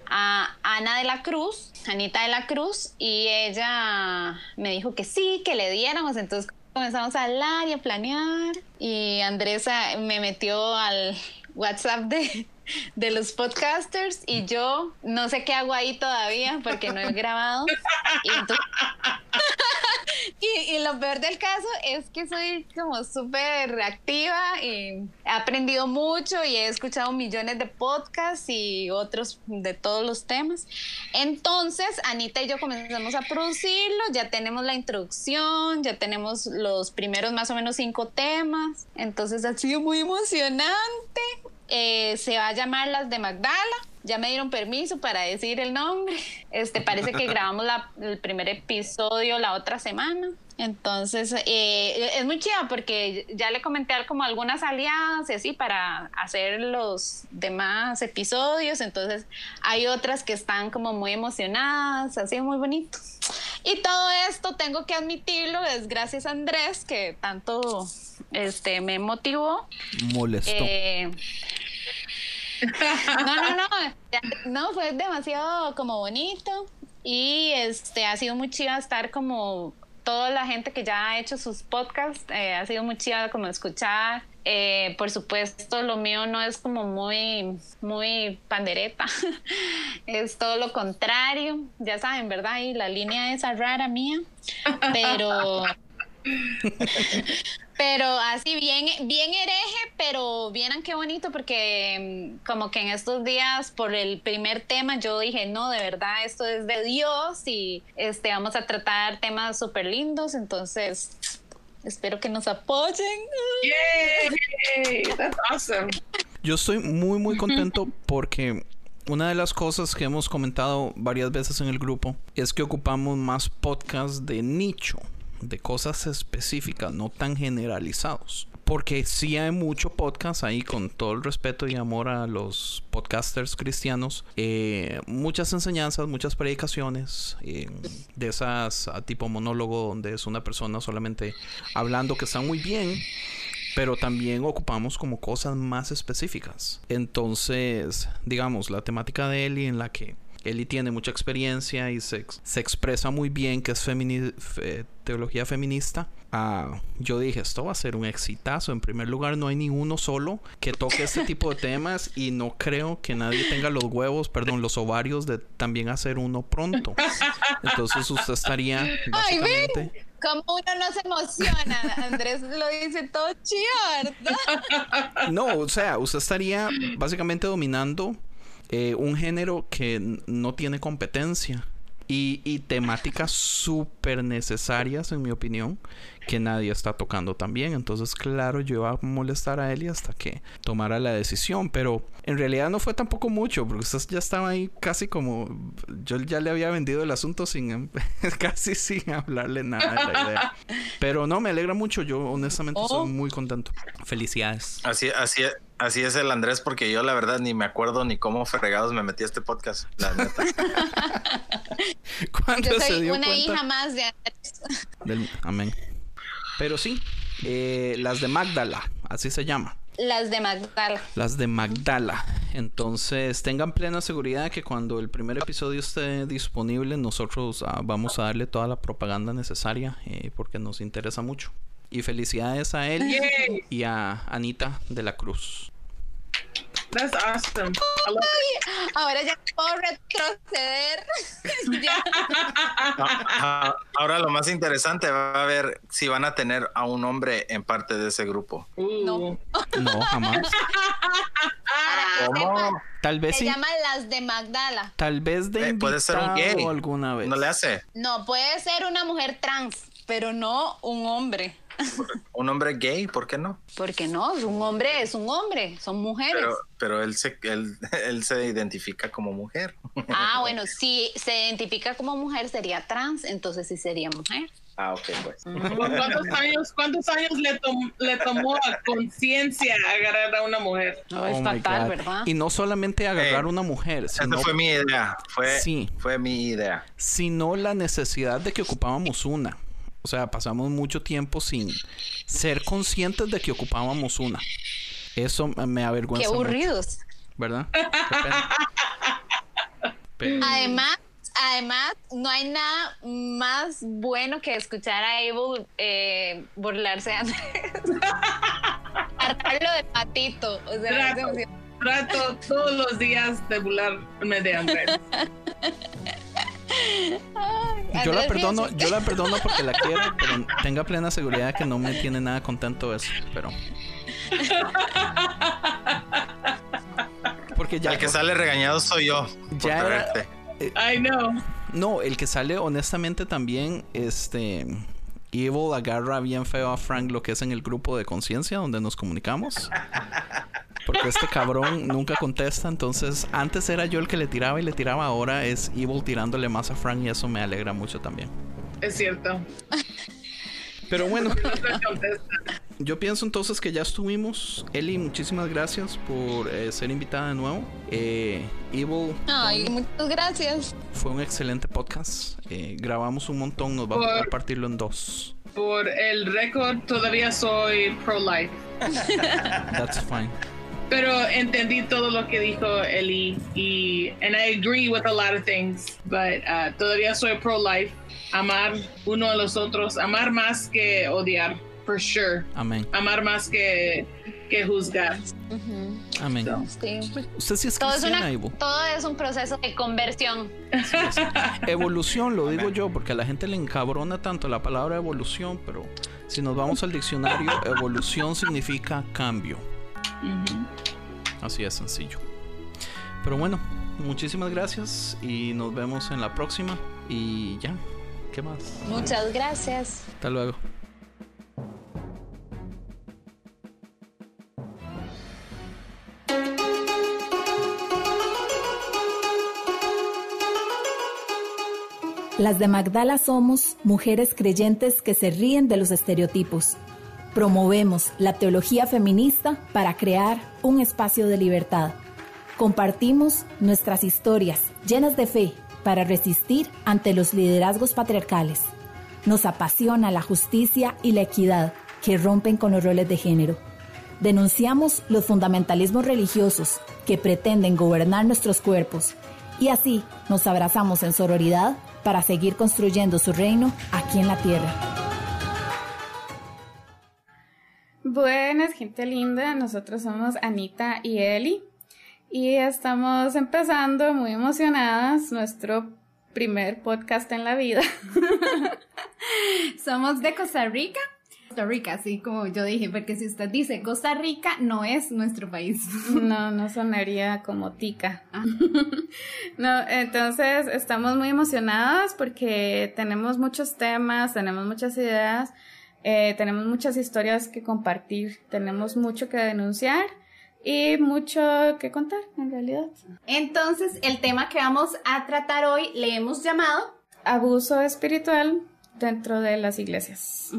a Ana de la Cruz, Anita de la Cruz, y ella me dijo que sí, que le diéramos. Entonces comenzamos a hablar y a planear. Y Andresa me metió al WhatsApp de, de los podcasters y yo no sé qué hago ahí todavía porque no he grabado. Y, lo peor del caso es que soy como súper reactiva y he aprendido mucho y he escuchado millones de podcasts y otros de todos los temas. Entonces, Anita y yo comenzamos a producirlo, ya tenemos la introducción, ya tenemos los primeros más o menos cinco temas. Entonces, ha sido muy emocionante. Eh, se va a llamar Las de Magdala. Ya me dieron permiso para decir el nombre. Este, parece que grabamos la- el primer episodio la otra semana. Entonces, eh, es muy chido porque ya le comenté como algunas aliadas y así para hacer los demás episodios. Entonces, hay otras que están como muy emocionadas, así muy bonito. Y todo esto, tengo que admitirlo, es gracias a Andrés que tanto este, me motivó.
Molesto.
Eh, no, no, no, no, fue demasiado como bonito y este ha sido muy chido estar como toda la gente que ya ha hecho sus podcasts, eh, ha sido muy chido como escuchar. Eh, por supuesto, lo mío no es como muy, muy pandereta, es todo lo contrario, ya saben, ¿verdad? Y la línea esa rara mía, pero... Pero así bien, bien hereje, pero vieran qué bonito porque mm, como que en estos días por el primer tema yo dije, no, de verdad esto es de Dios y este vamos a tratar temas súper lindos, entonces espero que nos apoyen.
Yay! That's awesome.
Yo estoy muy muy contento porque una de las cosas que hemos comentado varias veces en el grupo es que ocupamos más podcasts de nicho, de cosas específicas, no tan generalizados. Porque sí hay mucho podcast ahí, con todo el respeto y amor a los podcasters cristianos. eh, muchas enseñanzas, muchas predicaciones, eh, de esas a tipo monólogo, donde es una persona solamente hablando que están muy bien pero también ocupamos como cosas más específicas. Entonces, digamos, la temática de Eli en la que Eli tiene mucha experiencia y se, ex- se expresa muy bien que es femini- fe- teología feminista. ah, yo dije, esto va a ser un exitazo. En primer lugar, no hay ni uno solo que toque este tipo de temas y no creo que nadie tenga los huevos, perdón, los ovarios de también hacer uno pronto. Entonces usted estaría
Ay,
básicamente...
Como uno no se emociona, Andrés lo dice todo chido.
No, o sea, usted estaría básicamente dominando eh, un género que no tiene competencia. Y, y temáticas súper necesarias, en mi opinión, que nadie está tocando también. Entonces, claro, yo iba a molestar a Eli hasta que tomara la decisión. Pero en realidad no fue tampoco mucho, porque ustedes ya estaban ahí casi como. Yo ya le había vendido el asunto sin casi sin hablarle nada de la idea. Pero no, me alegra mucho. Yo honestamente
Oh.
soy muy contento. Felicidades.
Así, así, así es el Andrés, porque yo la verdad ni me acuerdo ni cómo fregados me metí a este podcast. La neta.
¿Cuándo
Yo
se
soy
dio
una
cuenta?
hija más de Andrés.
del- Amén. Pero sí, eh, las de Magdala, así se llama.
Las de Magdala.
Las de Magdala. Entonces, tengan plena seguridad que cuando el primer episodio esté disponible, nosotros ah, vamos a darle toda la propaganda necesaria eh, porque nos interesa mucho. Y felicidades a él
Yay.
y a Anita de la Cruz.
That's awesome. I love it.
Ahora ya puedo retroceder. Ya.
Ah, Ahora lo más interesante va a ver si van a tener a un hombre en parte de ese grupo.
No.
No, jamás.
¿Cómo?
Tal vez
se
sí.
llaman las de Magdala.
Tal vez de
Eh, puede ser un gay.
alguna vez.
No le hace.
No, puede ser una mujer trans, pero no un hombre.
Un hombre gay, ¿por qué no?
Porque no, un hombre es un hombre, son mujeres.
Pero, pero él se, él, él se identifica como mujer.
Ah, bueno, si se identifica como mujer sería trans, entonces sí sería mujer.
Ah, ok, pues.
¿Cuántos años, cuántos años le, tom- le tomó a conciencia agarrar a una mujer?
No, es
Oh
fatal. ¿verdad?
Y no solamente agarrar
Eh,
una mujer, sino,
Esa fue mi idea. Fue,
Sí.
fue mi idea.
sino la necesidad de que ocupábamos una. O sea, pasamos mucho tiempo sin ser conscientes de que ocupábamos una. Eso me avergüenza.
Qué
mucho,
aburridos.
¿Verdad? Qué pena. Pero-
Además, además, no hay nada más bueno que escuchar a Abel eh, burlarse de Andrés. Hartarlo de patito. O sea, es
Trato, trato todos los días de burlarme de Andrés.
yo la perdono, yo la perdono porque la quiero, pero tenga plena seguridad que no me tiene nada contento eso. Pero. Porque ya.
el que sale regañado soy yo. Por
Ya era-
traerte.
I know.
No, el que sale honestamente también, este... Evil agarra bien feo a Frank lo que es en el grupo de conciencia donde nos comunicamos. Porque este cabrón nunca contesta, entonces antes era yo el que le tiraba y le tiraba, ahora es Evil tirándole más a Frank y eso me alegra mucho también.
Es cierto.
Pero bueno, yo pienso entonces que ya estuvimos. Eli, muchísimas gracias por eh, ser invitada de nuevo. Eh, Evil
Ay, muchas gracias.
fue un excelente podcast. Eh, grabamos un montón, nos va a
Por-
tocar partirlo en dos.
Por el récord, todavía soy pro-life.
That's fine.
Pero entendí todo lo que dijo Eli y and I agree with a lot of things, but uh, todavía soy pro life. Amar uno a los otros, amar más que odiar, for sure.
Amén.
Amar más que que juzgar.
Amén.
So,
sí.
Usted sí es
Todo es, una,
Ivo.
todo es un proceso de conversión.
Evolución, lo digo yo, porque a la gente le encabrona tanto la palabra evolución, pero si nos vamos al diccionario, evolución significa cambio. Así es sencillo. Pero bueno, muchísimas gracias y nos vemos en la próxima. Y ya, ¿qué más?
Muchas gracias.
Hasta luego.
Las de Magdala somos mujeres creyentes que se ríen de los estereotipos. Promovemos la teología feminista para crear un espacio de libertad. Compartimos nuestras historias llenas de fe para resistir ante los liderazgos patriarcales. Nos apasiona la justicia y la equidad que rompen con los roles de género. Denunciamos los fundamentalismos religiosos que pretenden gobernar nuestros cuerpos y así nos abrazamos en sororidad para seguir construyendo su reino aquí en la tierra.
Buenas, gente linda. Nosotros somos Anita y Eli y estamos empezando muy emocionadas nuestro primer podcast en la vida. somos de Costa Rica.
Costa Rica, así como yo dije, porque si usted dice Costa Rica, no es nuestro país.
No, no sonaría como tica. Ah. no, entonces estamos muy emocionadas porque tenemos muchos temas, tenemos muchas ideas, eh, tenemos muchas historias que compartir, tenemos mucho que denunciar y mucho que contar en realidad.
Entonces, el tema que vamos a tratar hoy le hemos llamado
abuso espiritual dentro de las iglesias.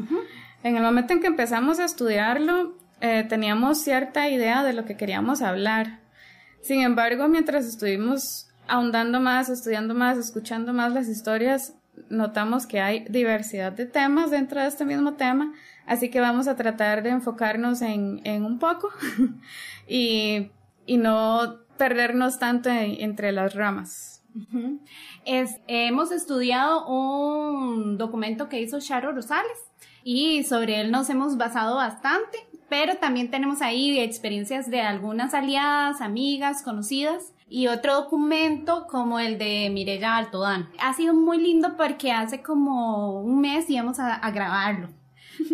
En el momento en que empezamos a estudiarlo, eh, teníamos cierta idea de lo que queríamos hablar. Sin embargo, mientras estuvimos ahondando más, estudiando más, escuchando más las historias, notamos que hay diversidad de temas dentro de este mismo tema, así que vamos a tratar de enfocarnos en, un poco y, no perdernos tanto entre las ramas.
hemos estudiado un documento que hizo Sharo Rosales y sobre él nos hemos basado bastante, pero también tenemos ahí experiencias de algunas aliadas, amigas, conocidas y otro documento como el de Mireya Altodán. Ha sido muy lindo porque hace como un mes íbamos a, grabarlo,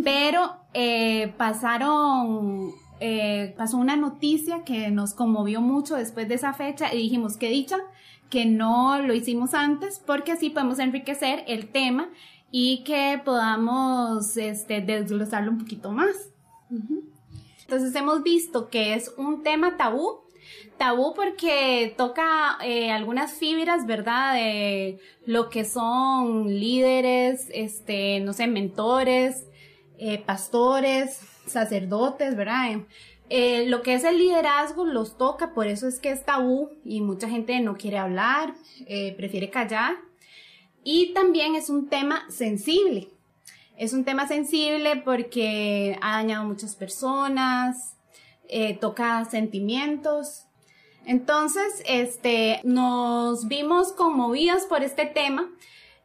pero eh, pasaron eh, pasó una noticia que nos conmovió mucho después de esa fecha y dijimos, qué dicha que no lo hicimos antes porque así podemos enriquecer el tema y que podamos este, desglosarlo un poquito más. Entonces hemos visto que es un tema tabú, tabú porque toca eh, algunas fibras, ¿verdad? De lo que son líderes, este, no sé, mentores, eh, pastores, sacerdotes, ¿verdad? Eh, lo que es el liderazgo los toca, por eso es que es tabú y mucha gente no quiere hablar, prefiere callar. Y también es un tema sensible. Es un tema sensible porque ha dañado a muchas personas, eh, toca sentimientos. Entonces, este, nos vimos conmovidos por este tema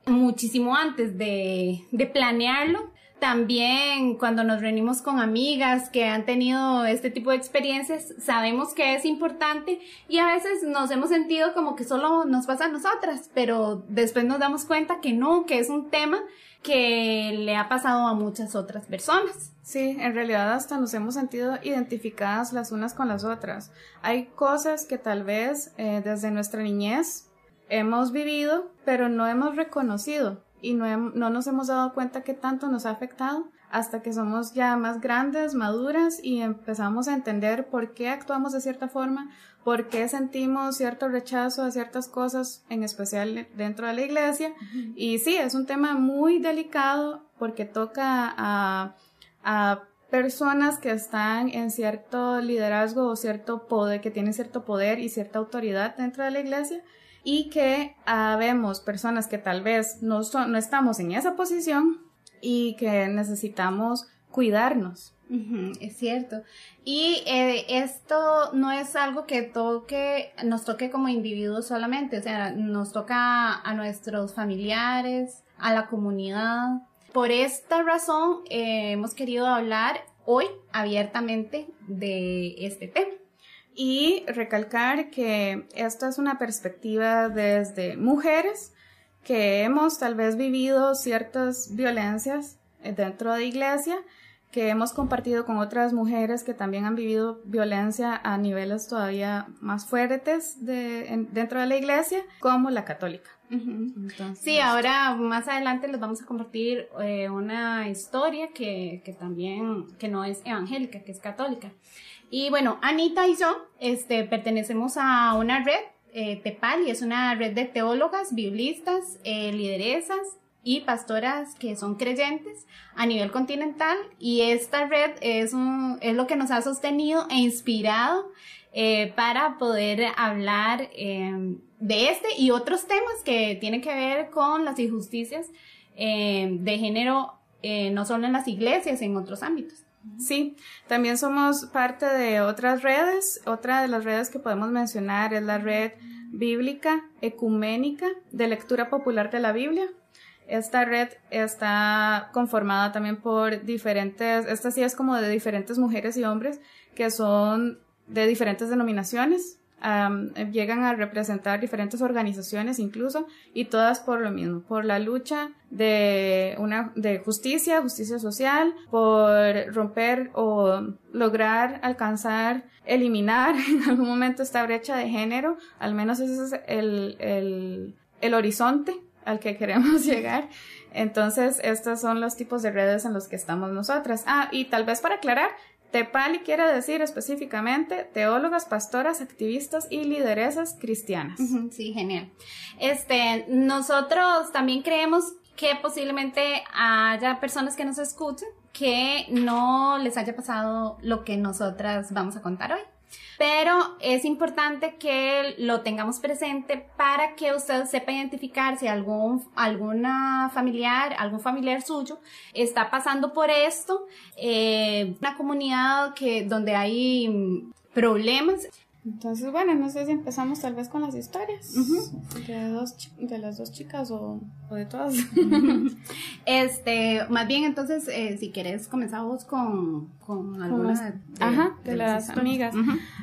muchísimo antes de, de planearlo también cuando nos reunimos con amigas que han tenido este tipo de experiencias, sabemos que es importante y a veces nos hemos sentido como que solo nos pasa a nosotras, pero después nos damos cuenta que no, que es un tema que le ha pasado a muchas otras personas.
Sí, en realidad hasta nos hemos sentido identificadas las unas con las otras. Hay cosas que tal vez eh, desde nuestra niñez hemos vivido, pero no hemos reconocido y no, no nos hemos dado cuenta que tanto nos ha afectado hasta que somos ya más grandes, maduras y empezamos a entender por qué actuamos de cierta forma, por qué sentimos cierto rechazo a ciertas cosas, en especial dentro de la iglesia. Y sí, es un tema muy delicado porque toca a, a personas que están en cierto liderazgo o cierto poder, que tienen cierto poder y cierta autoridad dentro de la iglesia y que habemos personas que tal vez no, no estamos en esa posición y que necesitamos cuidarnos.
es cierto. Y eh, esto no es algo que toque, nos toque como individuos solamente, o sea, nos toca a nuestros familiares, a la comunidad. Por esta razón eh, hemos querido hablar hoy abiertamente de este tema
y recalcar que esta es una perspectiva desde mujeres que hemos tal vez vivido ciertas violencias dentro de iglesia, que hemos compartido con otras mujeres que también han vivido violencia a niveles todavía más fuertes de, dentro de la iglesia, como la católica.
sí, ahora más adelante les vamos a compartir eh, una historia que, que también, que no es evangélica, que es católica. Y bueno, Anita y yo este, pertenecemos a una red, eh, TEPAL, y es una red de teólogas, biblistas, eh, lideresas y pastoras que son creyentes a nivel continental. Y esta red es, un, es lo que nos ha sostenido e inspirado eh, para poder hablar em, de este y otros temas que tienen que ver con las injusticias em, de género, eh, no solo en las iglesias, en otros ámbitos.
Sí, también somos parte de otras redes. Otra de las redes que podemos mencionar es la red bíblica ecuménica de lectura popular de la Biblia. Esta red está conformada también por diferentes, esta sí es como de diferentes mujeres y hombres que son de diferentes denominaciones, llegan a representar diferentes organizaciones incluso y todas por lo mismo, por la lucha de una de justicia, justicia social, por romper o lograr alcanzar, eliminar en algún momento esta brecha de género, al menos ese es el, el, el horizonte al que queremos llegar. Entonces, estos son los tipos de redes en los que estamos nosotras. Ah, y tal vez para aclarar, Tepali quiere decir específicamente teólogas, pastoras, activistas y lideresas cristianas.
Sí, genial. Este, nosotros también creemos que posiblemente haya personas que nos escuchen que no les haya pasado lo que nosotras vamos a contar hoy. Pero es importante que lo tengamos presente para que usted sepa identificar si algún, alguna familiar, algún familiar suyo está pasando por esto, eh, una comunidad que, donde hay problemas
entonces, bueno, no sé si empezamos tal vez con las historias de, dos, de las dos chicas o, de todas.
este, más bien entonces, eh, si quieres, comenzamos con, con algunas
de, ajá, de, las, amigas.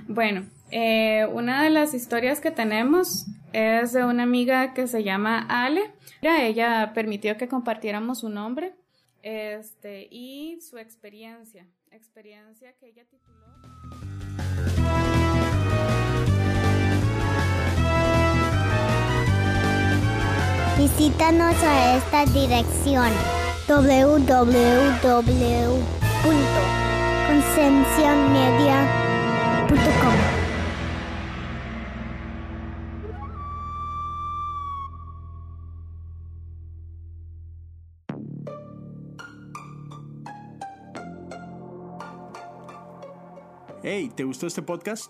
Bueno, eh, una de las historias que tenemos es de una amiga que se llama Ale. Ella permitió que compartiéramos su nombre este, y su experiencia, experiencia que ella tituló.
Visítanos a esta dirección www.concienciamedia.com.
Hey, ¿te gustó este podcast?